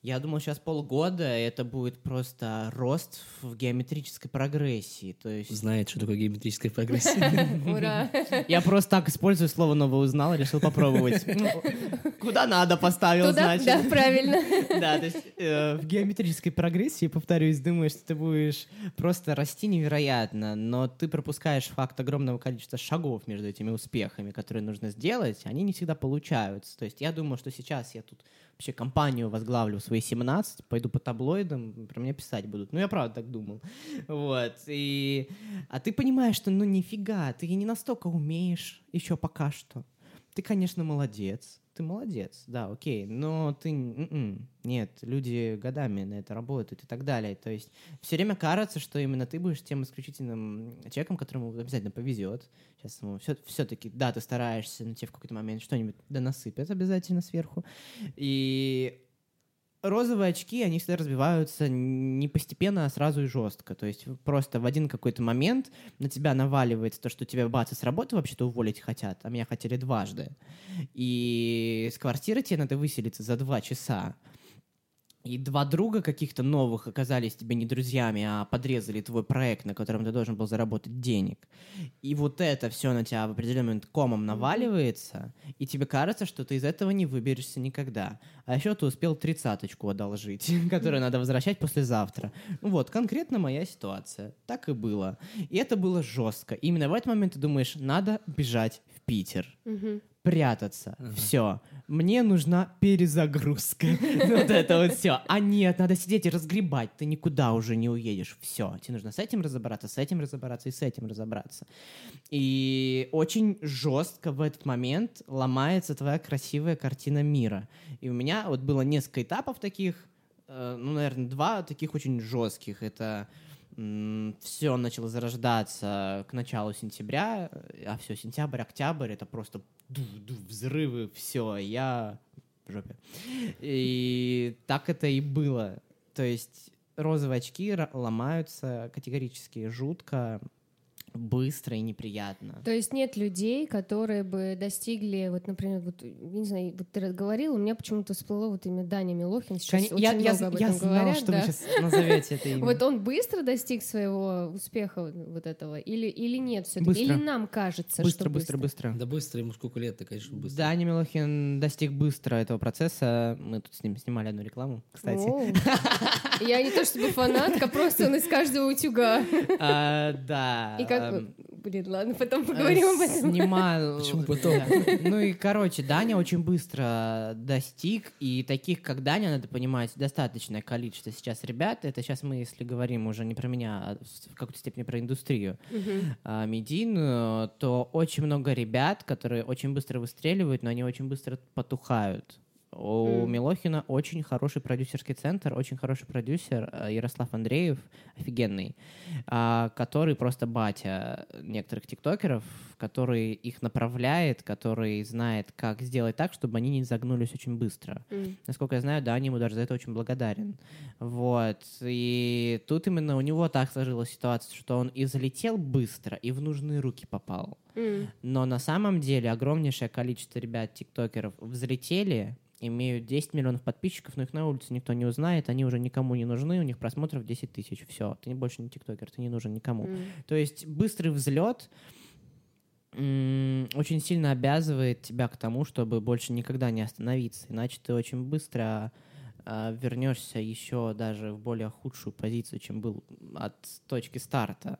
я думал, сейчас полгода это будет просто рост в геометрической прогрессии. То есть Знает, что такое геометрическая прогрессия. Ура. я просто так использую слово новое узнал и решил попробовать. Ну, Куда надо поставил, значит. да, правильно. Да, то есть э, в геометрической прогрессии, повторюсь, думаешь, что ты будешь просто расти невероятно, но ты пропускаешь факт огромного количества шагов между этими успехами, которые нужно сделать, они не всегда получаются. То есть я думаю, что сейчас я тут вообще компанию возглавлю в свои 17, пойду по таблоидам, про меня писать будут. Ну, я правда так думал. Вот. И... А ты понимаешь, что ну нифига, ты не настолько умеешь еще пока что. Ты, конечно, молодец. Ты молодец, да, окей, но ты... м-м, Нет, люди годами на это работают и так далее. То есть все время кажется, что именно ты будешь тем исключительным человеком, которому обязательно повезет. Сейчас ему все, все-таки, да, ты стараешься, но тебе в какой-то момент что-нибудь да насыпят обязательно сверху. И розовые очки, они всегда разбиваются не постепенно, а сразу и жестко. То есть просто в один какой-то момент на тебя наваливается то, что тебя бац, с работы вообще-то уволить хотят, а меня хотели дважды. И с квартиры тебе надо выселиться за два часа. И два друга каких-то новых оказались тебе не друзьями, а подрезали твой проект, на котором ты должен был заработать денег. И вот это все на тебя в определенный момент комом наваливается, и тебе кажется, что ты из этого не выберешься никогда. А еще ты успел тридцаточку одолжить, которую надо возвращать послезавтра. Ну Вот, конкретно моя ситуация. Так и было. И это было жестко. Именно в этот момент ты думаешь, надо бежать в Питер. Прятаться. Все. Мне нужна перезагрузка. Вот это вот все. А нет, надо сидеть и разгребать. Ты никуда уже не уедешь. Все. Тебе нужно с этим разобраться, с этим разобраться и с этим разобраться. И очень жестко в этот момент ломается твоя красивая картина мира. И у меня вот было несколько этапов таких, э, ну, наверное, два таких очень жестких. Это все начало зарождаться к началу сентября, э, а все, сентябрь, октябрь, это просто взрывы, все, я в жопе. И так это и было. То есть розовые очки ломаются категорически жутко, быстро и неприятно. То есть нет людей, которые бы достигли, вот, например, вот, не знаю, вот ты говорил, у меня почему-то всплыло вот имя Даня Милохин, сейчас Кон- очень я, я, много об я этом знал, говорят, что да. вы сейчас назовете это имя. Вот он быстро достиг своего успеха вот- этого, или, или нет все-таки? Быстро. Или нам кажется, быстро, что быстро, быстро. Да быстро, ему сколько лет-то, конечно, быстро. Даня Милохин достиг быстро этого процесса. Мы тут с ним снимали одну рекламу, кстати. Я не то чтобы фанатка, просто он из каждого утюга. А, Да. И как... эм, Блин, ладно, потом поговорим об э, этом. Снимал. Почему потом? Да. Ну и, короче, Даня очень быстро достиг, и таких, как Даня, надо понимать, достаточное количество сейчас ребят. Это сейчас мы, если говорим уже не про меня, а в какой-то степени про индустрию а, медийную, то очень много ребят, которые очень быстро выстреливают, но они очень быстро потухают. У М. Милохина очень хороший продюсерский центр, очень хороший продюсер э, Ярослав Андреев, офигенный, а, который просто батя некоторых тиктокеров, который их направляет, который знает, как сделать так, чтобы они не загнулись очень быстро. М. Насколько я знаю, Даня ему даже за это очень благодарен. Вот. И тут именно у него так сложилась ситуация, что он и залетел быстро, и в нужные руки попал. М. Но на самом деле огромнейшее количество ребят-тиктокеров взлетели, имеют 10 миллионов подписчиков, но их на улице никто не узнает, они уже никому не нужны, у них просмотров 10 тысяч. Все, ты больше не тиктокер, ты не нужен никому. М. То есть быстрый взлет очень сильно обязывает тебя к тому, чтобы больше никогда не остановиться, иначе ты очень быстро а, вернешься еще даже в более худшую позицию, чем был от точки старта.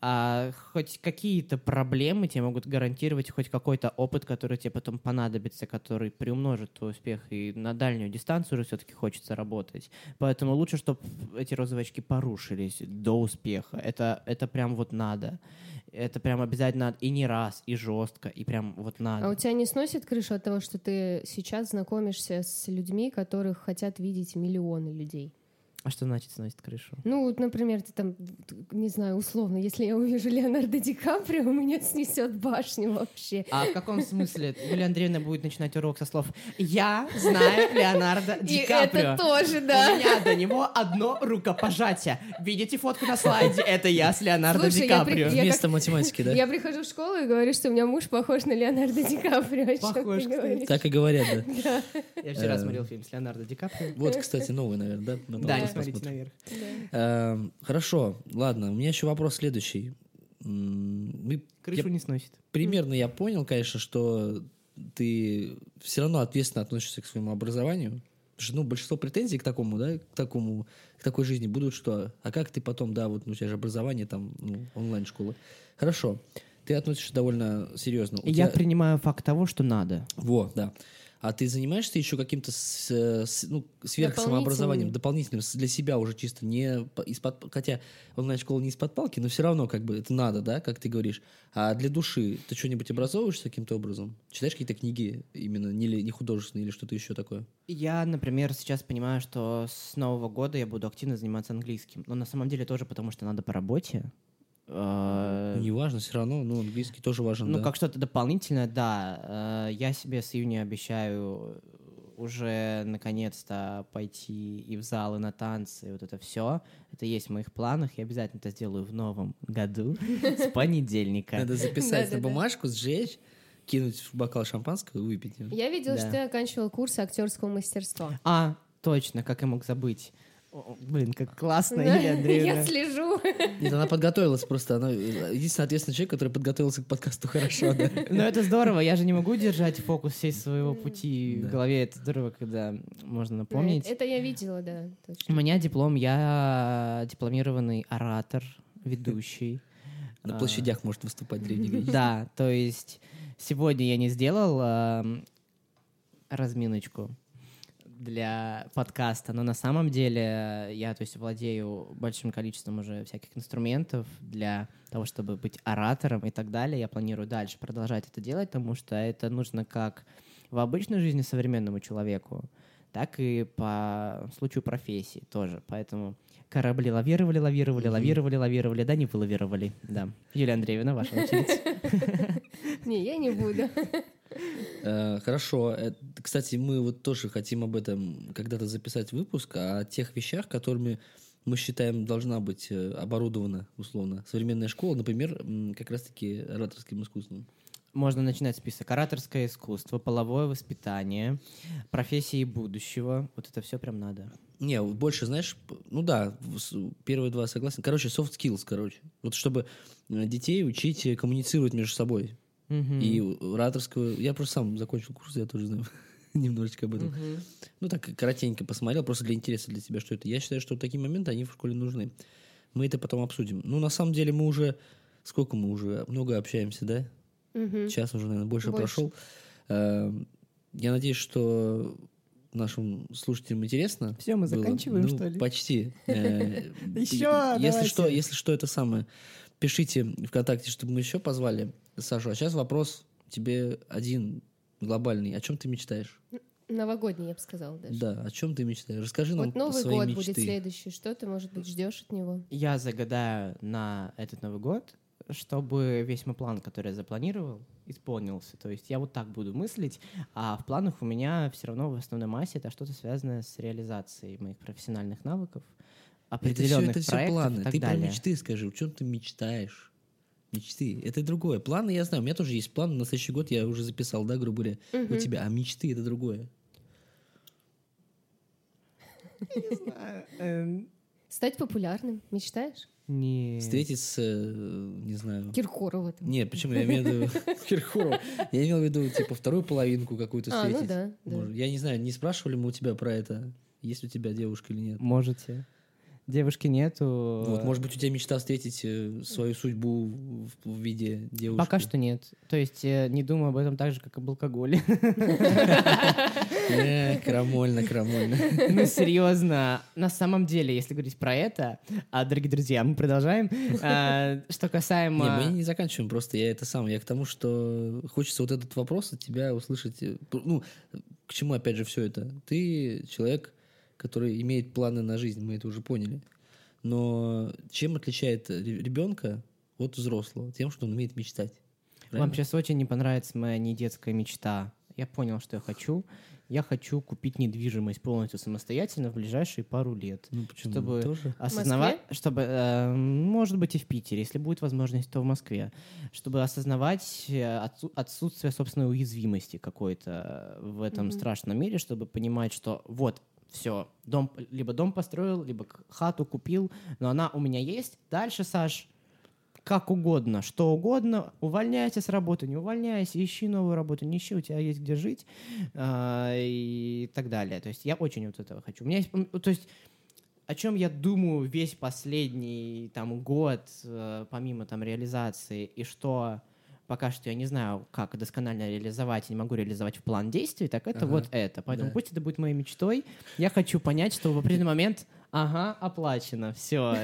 А хоть какие-то проблемы тебе могут гарантировать хоть какой-то опыт, который тебе потом понадобится, который приумножит твой успех. И на дальнюю дистанцию уже все-таки хочется работать. Поэтому лучше, чтобы эти розовые очки порушились до успеха. Это, это прям вот надо. Это прям обязательно надо. И не раз, и жестко, и прям вот надо. А у тебя не сносит крышу от того, что ты сейчас знакомишься с людьми, которых хотят видеть миллионы людей? А что значит сносит крышу? Ну, вот, например, ты там, не знаю, условно, если я увижу Леонардо Ди Каприо, меня снесет башню вообще. А в каком смысле? Юлия Андреевна будет начинать урок со слов «Я знаю Леонардо Ди И Каприо». это тоже, У да. меня до него одно рукопожатие. Видите фотку на слайде? Это я с Леонардо Слушай, Ди я Каприо. при- я Вместо математики, да? Я прихожу в школу и говорю, что у меня муж похож на Леонардо Ди Каприо. Похож, кстати. Так и говорят, да. Я вчера Э, смотрел фильм с Леонардо Ди Каприо. Вот, кстати, новый, наверное, да? Да, смотрите наверх. Да. Эм, Хорошо, ладно, у меня еще вопрос следующий. Крышу не сносит. примерно я понял, конечно, что ты все равно ответственно относишься к своему образованию. Потому что, ну, большинство претензий к такому, да, к такому, к такой жизни будут, что, а как ты потом, да, вот ну, у тебя же образование там, ну, онлайн-школа. Хорошо, ты относишься довольно серьезно. У Я тебя- принимаю факт того, что надо. Во, да. А ты занимаешься еще каким-то э, ну, сверхсамообразованием, дополнительным для себя уже чисто не по- из-под... Хотя онлайн-школа не из-под палки, но все равно как бы это надо, да, как ты говоришь. А для души ты что-нибудь образовываешься каким-то образом? Читаешь какие-то книги именно не, не художественные или что-то еще такое? Я, например, сейчас понимаю, что с Нового года я буду активно заниматься английским. Но на самом деле тоже потому, что надо по работе. Э, Ну, Неважно, все равно, ну, английский тоже важен, Ну, да. как что-то дополнительное, да. Э, Я себе с июня обещаю уже наконец-то пойти и в зал, и на танцы, и вот это все. Это есть в моих планах. Я обязательно это сделаю в новом году, с понедельника. Надо записать на бумажку, сжечь, кинуть в бокал шампанского и выпить. Я видела, Да. что ты оканчивал курсы актерского мастерства. А, точно, как я мог забыть. Блин, как классно, Да, Юлия Андреевна. Я слежу. Нет, она подготовилась просто. Она единственный ответственный человек, который подготовился к подкасту хорошо, да. Ну, это здорово. Я же не могу держать фокус всей своего пути Да. в голове. Это здорово, когда можно напомнить. Это я видела, да, У точно. меня диплом, я дипломированный оратор, ведущий. На А, площадях может выступать древнегреческий. Да, то есть сегодня я не сделал ам, разминочку для подкаста, но на самом деле я, то есть, владею большим количеством уже всяких инструментов для того, чтобы быть оратором и так далее. Я планирую дальше продолжать это делать, потому что это нужно как в обычной жизни современному человеку, так и по случаю профессии тоже. Поэтому корабли лавировали, лавировали, Мгм. лавировали, лавировали, да не вылавировали. Да. Юлия Андреевна, ваша очередь. Не, я не буду. Э, Хорошо. Э, Кстати, мы вот тоже хотим об этом когда-то записать выпуск о тех вещах, которыми мы считаем должна быть э, оборудована, условно, современная школа, например, как раз-таки ораторским искусством. Можно начинать список. Ораторское искусство, половое воспитание, профессии будущего. Вот это все прям надо. Не, больше, знаешь, ну да, первые два согласен. Короче, soft skills, короче. Вот чтобы детей учить коммуницировать между собой. И ораторского... Я просто сам закончил курс, я тоже знаю немножечко об этом. Ну, так коротенько посмотрел, просто для интереса для тебя, что это. Я считаю, что такие моменты, они в школе нужны. Мы это потом обсудим. Ну, на самом деле, мы уже... Сколько мы уже? Много общаемся, да? Час уже, наверное, больше, Больше. прошел. Эм, Я надеюсь, что нашим слушателям интересно. Всё, мы было. заканчиваем, Ну, что ли? Почти. Э, Ещё, Если что, если что, это самое, пишите ВКонтакте, чтобы мы еще позвали Сашу. А сейчас вопрос тебе один глобальный. О чем ты мечтаешь? Новогодний, я бы сказала даже. Да, о чем ты мечтаешь? Расскажи нам Вот Новый свои год мечты. будет следующий. Что ты, может быть, ждешь от него? Я загадаю на этот Новый год, чтобы весь мой план, который я запланировал, исполнился. То есть я вот так буду мыслить, а в планах у меня все равно в основной массе это что-то связанное с реализацией моих профессиональных навыков, Это все, определенных это все проектов планы. и так Ты далее. про мечты скажи, о чем ты мечтаешь? Мечты. Это другое. Планы я знаю. У меня тоже есть план. На следующий год я уже записал, да, грубо говоря, у тебя. А мечты это другое. Эм, Стать популярным, мечтаешь? Не. Встретить с, э, не знаю... Киркорова там. Нет, почему? Я имею в виду Киркорова. Я имел в виду, типа, вторую половинку какую-то А, ну встретить. да, да. Я не знаю, не спрашивали мы у тебя про это, есть у тебя девушка или нет. Можете. Девушки нету. Вот, может быть, у тебя мечта встретить э, свою судьбу в, в виде девушки. Пока что нет. То есть э, не думаю об этом так же, как об алкоголе. Крамольно, крамольно. Ну, серьезно, на самом деле, если говорить про это, а, дорогие друзья, мы продолжаем. А, Что Не, касаемо... мы не заканчиваем, просто я это сам. Я к тому, что хочется вот этот вопрос от тебя услышать. э, Ну, к чему опять же все это? Ты человек, который имеет планы на жизнь, мы это уже поняли. Но чем отличает ребенка от взрослого? Тем, что он умеет мечтать. Вам Правильно? сейчас очень не понравится моя недетская мечта. Я понял, что я хочу. Я хочу купить недвижимость полностью самостоятельно в ближайшие пару лет. Ну, почему? чтобы Тоже? осознавать, чтобы, э, может быть, и в Питере, если будет возможность, то в Москве, чтобы осознавать э, отсу- отсутствие собственной уязвимости какой-то в этом Мгм. страшном мире, чтобы понимать, что вот все, дом, либо дом построил, либо хату купил, но она у меня есть. Дальше, Саш, как угодно, что угодно, увольняйся с работы, не увольняйся, ищи новую работу, не ищи, у тебя есть где жить а, и так далее. То есть я очень вот этого хочу. У меня есть, м, то есть о чем я думаю весь последний там год, э, помимо там реализации, и что пока что я не знаю, как досконально реализовать, и не могу реализовать в план действий, так это Ага. вот это. Поэтому Да. пусть это будет моей мечтой. Я хочу понять, что в определенный момент, ага, оплачено, все.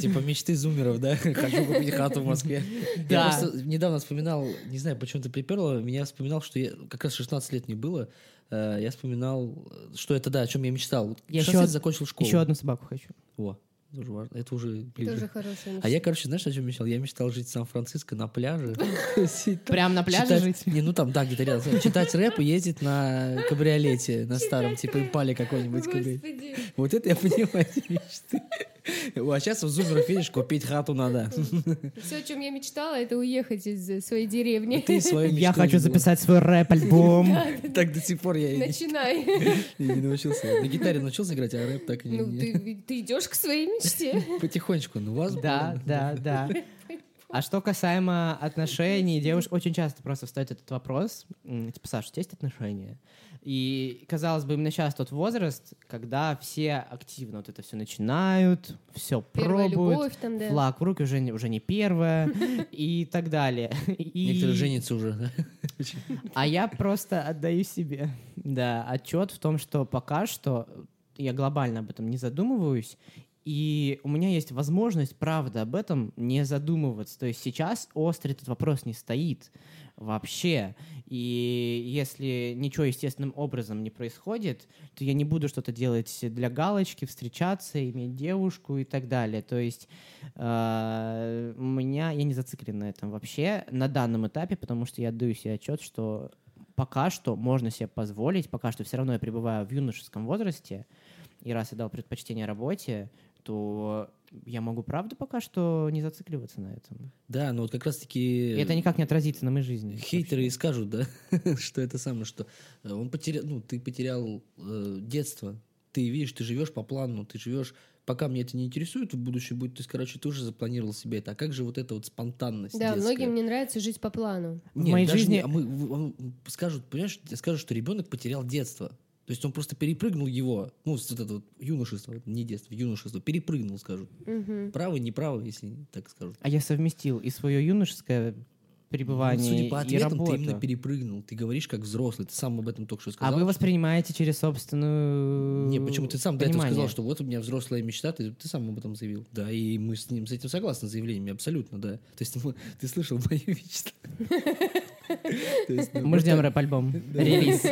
Типа мечты зумеров, да? Хочу купить хату в Москве. Я просто недавно вспоминал, не знаю, почему ты приперло, меня вспоминал, что я, как раз 16 лет мне было, э, я вспоминал, что это, да, о чем я мечтал. Я 16 еще закончил школу. Еще одну собаку хочу. Во, тоже важно. Это уже ближе. Тоже хорошая мечта. А я, короче, знаешь, о чем мечтал? Я мечтал жить в Сан-Франциско на пляже. Прям на пляже жить? Не, ну там, да, где-то рядом. Читать рэп и ездить на кабриолете, на старом, типа импале какой-нибудь. Вот это я понимаю эти мечты. А сейчас в зумерах, видишь, купить хату надо. Все, о чем я мечтала, это уехать из своей деревни. Ты свою Я хочу записать свой рэп-альбом. Так до сих пор я Начинай. и не научился. На гитаре научился играть, а рэп так и не- Ну, не. ты, ты идешь к своей мечте. Потихонечку, ну вас Да, да, да. А что касаемо отношений, девушек очень часто просто встает этот вопрос. Типа, Саша, у тебя есть отношения? И, казалось бы, именно сейчас тот возраст, когда все активно вот это все начинают, все Первая пробуют, любовь там, да. флаг в руки уже, не- уже не первая и так далее. И- Некоторые женятся уже, да? а я просто отдаю себе, да, отчет в том, что пока что я глобально об этом не задумываюсь, и у меня есть возможность, правда, об этом не задумываться. То есть сейчас острый этот вопрос не стоит вообще. И если ничего естественным образом не происходит, то я не буду что-то делать для галочки, встречаться, иметь девушку и так далее. То есть э, у меня, я не зациклен на этом вообще на данном этапе, потому что я отдаю себе отчет, что пока что можно себе позволить, пока что все равно я пребываю в юношеском возрасте, и раз я дал предпочтение работе, то я могу, правда, пока что не зацикливаться на этом. Да, но вот как И раз-таки... это никак не отразится на моей жизни. Хейтеры и скажут, да, что это самое, что э, он потерял, ну, ты потерял э, детство. Ты видишь, ты живешь по плану, ты живешь. Пока мне это не интересует, в будущем будет, то есть, короче, ты уже запланировал себе это. А как же вот эта вот спонтанность Да, детская? многим не нравится жить по плану. В Нет, моей даже жизни- не- а мы, в- скажут, понимаешь, скажут, что ребенок потерял детство. То есть он просто перепрыгнул его, ну, вот это вот юношество, не детство, юношество, перепрыгнул, скажут. Мгм. Правы, неправы, если так скажут. А я совместил и свое юношеское Ну, пребывание судя по и ответам, ты работу. именно перепрыгнул. Ты говоришь как взрослый, ты сам об этом только что А сказал. вы что- воспринимаете через собственную Не, почему ты сам до этого понимание. сказал, что вот у меня взрослая мечта, ты, ты сам об этом заявил. Да, и мы с ним с этим согласны, с заявлениями, абсолютно, да. То есть ну, ты слышал мою мечту. Ну, Мы ждем рэп-альбом. Релиз.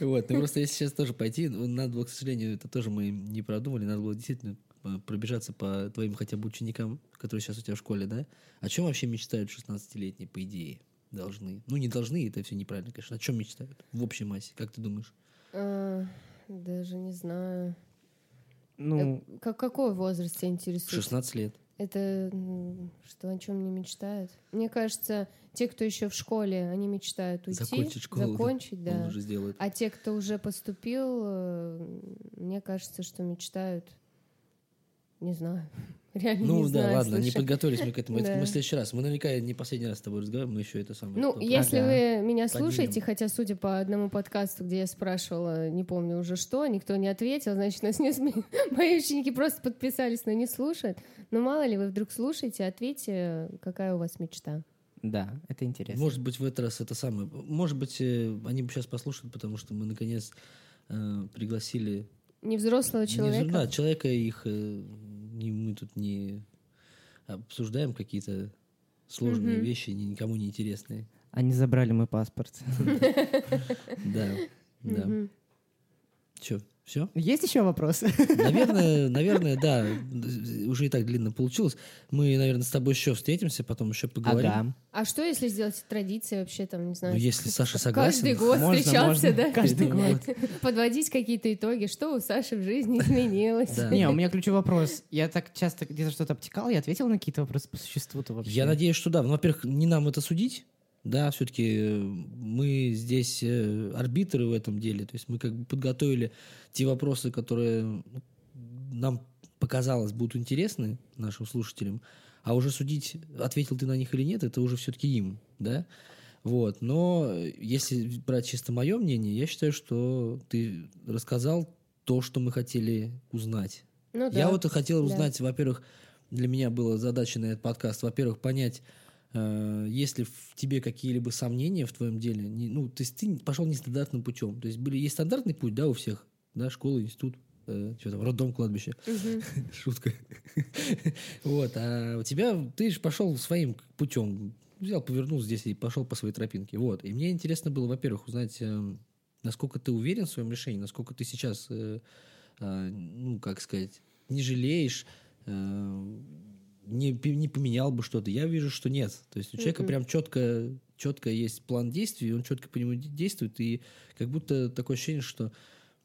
Вот, ну просто если сейчас тоже пойти, ну, надо было, к сожалению, это тоже мы не продумали, надо было действительно э, пробежаться по твоим хотя бы ученикам, которые сейчас у тебя в школе, да? О чем вообще мечтают 16-летние, по идее? Должны. Ну, не должны, это все неправильно, конечно. О чем мечтают? В общей массе, как ты думаешь? А, Даже не знаю. Ну, Э, Как, какой возраст тебя интересует? 16 лет. Это что, о чем не мечтают? Мне кажется, те, кто еще в школе, они мечтают уйти, Закончить школу. закончить, Он да. уже сделает. А те, кто уже поступил, э, мне кажется, что мечтают, не знаю, реально Ну не да, знаю. ладно, не слушай. подготовились мы к этому. Это Да. мы в следующий раз. Мы наверняка не последний раз с тобой разговариваем, мы еще это самое. Ну, если Ага. вы меня Поднимем. слушаете, хотя, судя по одному подкасту, где я спрашивала, не помню уже что, никто не ответил, значит, нас не сме- мои ученики просто подписались, но не слушают. Но мало ли, вы вдруг слушаете, ответьте, какая у вас мечта. да, это интересно. Может быть, в этот раз это самое. Может быть, э, они бы сейчас послушают, потому что мы наконец э, пригласили Не взрослого Не человека. зу- да, человека их э, не, мы тут не обсуждаем какие-то сложные Мгм. вещи, ни- никому не интересные. Они забрали мой паспорт. Да, да. Че, все? Есть еще вопросы? Наверное, наверное, да. Уже и так длинно получилось. Мы, наверное, с тобой еще встретимся, потом еще поговорим. Ага. А что, если сделать традицией вообще, там, не знаю... Ну, если Саша согласен. Каждый год Можно, встречаться, можно. да? Каждый год. Подводить какие-то итоги, что у Саши в жизни изменилось. Да. Не, у меня ключевой вопрос. Я так часто где-то что-то обтекал, я ответил на какие-то вопросы по существу-то вообще. Я надеюсь, что да. Ну, во-первых, не нам это судить. Да, все-таки мы здесь э, арбитры в этом деле. То есть мы как бы подготовили те вопросы, которые нам показалось будут интересны нашим слушателям, а уже судить, ответил ты на них или нет, это уже все-таки им, да. Вот. Но э, если брать чисто мое мнение, я считаю, что ты рассказал то, что мы хотели узнать. Ну да. Я вот и хотел Да. узнать, во-первых, для меня была задача на этот подкаст, во-первых, понять, э, есть ли в тебе какие-либо сомнения в твоем деле. Не- ну, то есть ты пошел нестандартным путем. То есть были, есть стандартный путь, да, у всех, да, школа, институт, э, что там, роддом, кладбище. Мгм. Шутка. Вот, а у тебя, ты же пошел своим путем. Взял, повернул здесь и пошел по своей тропинке. Вот. И мне интересно было, во-первых, узнать, эм, насколько ты уверен в своем решении, насколько ты сейчас, э, а, ну, как сказать, не жалеешь, э, не, не поменял бы что-то. Я вижу, что нет. То есть у человека Мгм. прям четко, четко есть план действий, он четко по нему де- действует, и как будто такое ощущение, что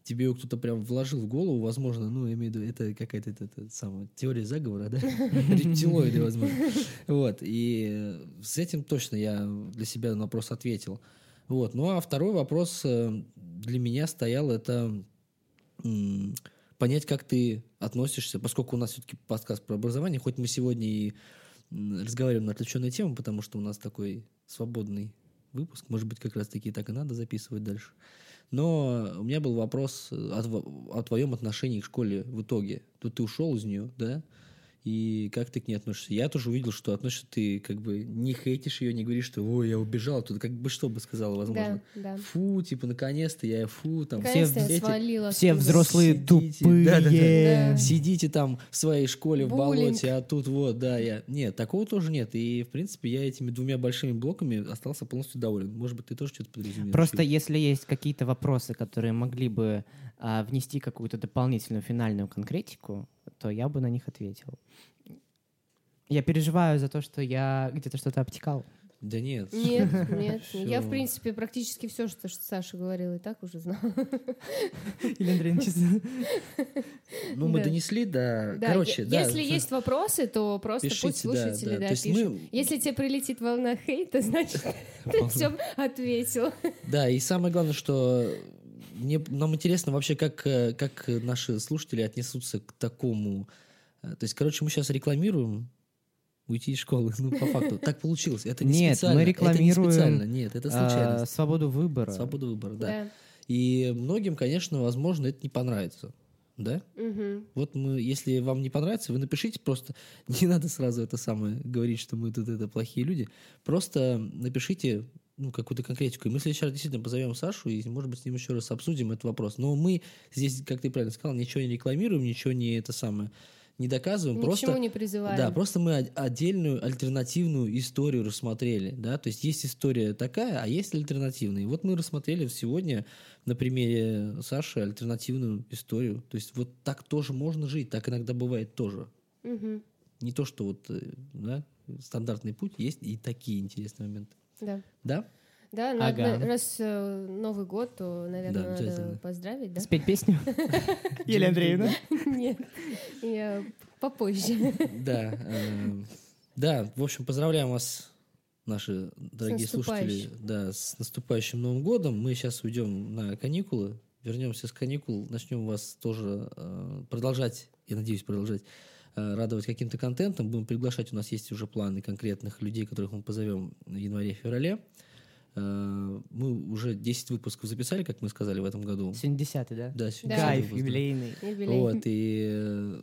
тебе его кто-то прям вложил в голову, возможно, ну, я имею в виду, это какая-то это, это самая теория заговора, да? Рептилоиды, возможно. Вот, и с этим точно я для себя на вопрос ответил. Вот, ну, а второй вопрос э, для меня стоял, это понять, как ты относишься, поскольку у нас все-таки подкаст про образование, хоть мы сегодня и разговариваем на отвлеченные темы, потому что у нас такой свободный выпуск, может быть, как раз-таки так и надо записывать дальше. Но у меня был вопрос э, о, о твоем отношении к школе в итоге. Тут ты ушел из нее, да? И как ты к ней относишься? Я тоже увидел, что относишься ты как бы не хейтишь ее, не говоришь, что ой, я убежал. Тут как бы что бы сказала, возможно. Да, да. Фу, типа, наконец-то я фу, там. Я эти- свалила. Все взрослые Сидите. тупые. Да-да-да. Сидите там в своей школе в Буллинг. болоте, а тут вот, да, я... Нет, такого тоже нет. И, в принципе, я этими двумя большими блоками остался полностью доволен. Может быть, ты тоже что-то подразумеваешь? Просто если есть какие-то вопросы, которые могли бы а, внести какую-то дополнительную финальную конкретику, то я бы на них ответил. Я переживаю за то, что я где-то что-то обтекал. Да нет. Нет, нет. Я, в принципе, практически все, что Саша говорила, и так уже знала. Или Андрей Ну, мы Да. донесли, да. Да, Короче, да. Если есть вопросы, то просто пусть слушатели да. пишут. мы- Если тебе прилетит волна хейта, значит, ты все ответил. Да, и самое главное, что мне, нам интересно вообще, как, э, как наши слушатели отнесутся к такому. э, То есть, короче, мы сейчас рекламируем уйти из школы. Ну, по факту. Так получилось. Это не Нет, специально. мы Это не рекламируем, специально. Нет, это А, случайность. свободу выбора. Свобода выбора, да. Да. И многим, конечно, возможно, это не понравится. Да? Мгм. Вот мы, если вам не понравится, вы напишите просто. Не надо сразу это самое говорить, что мы тут это плохие люди. Просто напишите ну, какую-то конкретику. И мы в следующий раз действительно позовем Сашу и, может быть, с ним еще раз обсудим этот вопрос. Но мы здесь, как ты правильно сказал, ничего не рекламируем, ничего не это самое не доказываем, Ни к просто... не призываем. Да, просто мы отдельную альтернативную историю рассмотрели, да, то есть есть история такая, а есть альтернативная. И вот мы рассмотрели сегодня на примере Саши альтернативную историю. То есть вот так тоже можно жить, так иногда бывает тоже. Мгм. Не то, что вот, э, да, стандартный путь, есть и такие интересные моменты. Да. Да? Да, надо, Ага. раз э, Новый год, то, наверное, Да, надо обязательно. поздравить, да? Спеть песню? Елена Андреевна? Нет, я попозже. Да. э, Да, в общем, поздравляем вас, наши дорогие слушатели, да, с наступающим Новым годом. Мы сейчас уйдем на каникулы, вернемся с каникул, начнем вас тоже э, продолжать, я надеюсь, продолжать радовать каким-то контентом. Будем приглашать, у нас есть уже планы конкретных людей, которых мы позовем в январе-феврале. Э, Мы уже 10 выпусков записали, как мы сказали, в этом году. Сегодня десятый, да? Да, сегодня Да. 10 Кайф, выпуск, юбилейный. Юбилей. Вот, и э,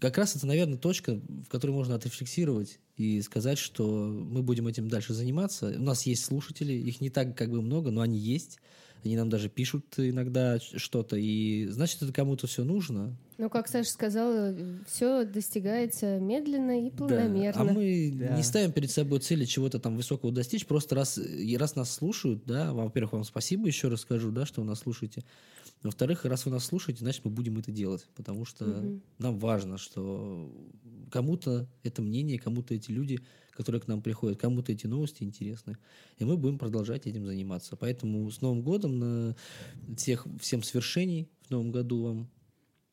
как раз это, наверное, точка, в которой можно отрефлексировать и сказать, что мы будем этим дальше заниматься. У нас есть слушатели, их не так как бы много, но они есть. Они нам даже пишут иногда что-то, и значит, это кому-то все нужно. Ну, как Саша сказала, все достигается медленно и Да. планомерно. А мы Да. не ставим перед собой цели чего-то там высокого достичь, просто раз, раз нас слушают, да, во-первых, вам спасибо еще раз скажу, да, что вы нас слушаете. Во-вторых, раз вы нас слушаете, значит, мы будем это делать, потому что Мгм. нам важно, что кому-то это мнение, кому-то эти люди, которые к нам приходят, кому-то эти новости интересны. И мы будем продолжать этим заниматься. Поэтому с Новым годом, на всех, всем свершений в Новом году вам.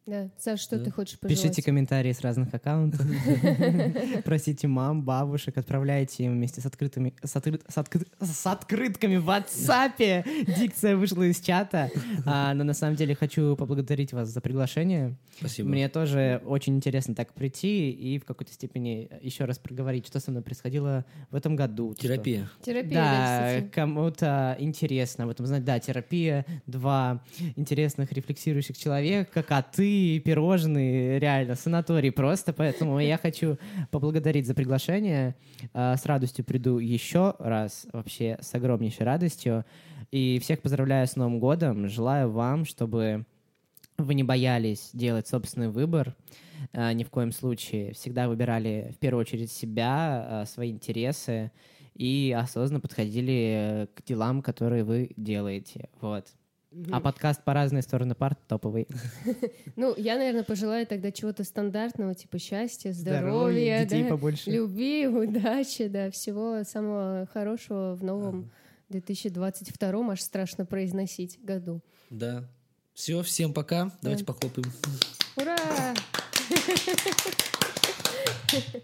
Да. Саша, что Да. ты хочешь пожелать? Пишите комментарии с разных аккаунтов. Просите мам, бабушек, отправляйте им вместе с открытыми с, откры- с откры- с открытками в WhatsApp. Дикция вышла из чата. А, но на самом деле хочу поблагодарить вас за приглашение. Спасибо. Мне тоже очень интересно так прийти и в какой-то степени еще раз проговорить, что со мной происходило в этом году. Терапия. Терапия, да, кому-то интересно об этом знать. Да, терапия, два интересных рефлексирующих человека, коты, пирожные, реально, санаторий просто. Поэтому я хочу поблагодарить за приглашение. А, С радостью приду еще раз, вообще с огромнейшей радостью. И всех поздравляю с Новым годом. Желаю вам, чтобы вы не боялись делать собственный выбор, а, ни в коем случае. Всегда выбирали в первую очередь себя, а, свои интересы и осознанно подходили э, к делам, которые вы делаете. Вот. А подкаст по разные стороны парт топовый. Ну, я, наверное, пожелаю тогда чего-то стандартного, типа счастья, Здоровья, любви, удачи, да, всего самого хорошего в новом 2022, аж страшно произносить, году. Да. Все, всем пока. Давайте похлопаем. Ура!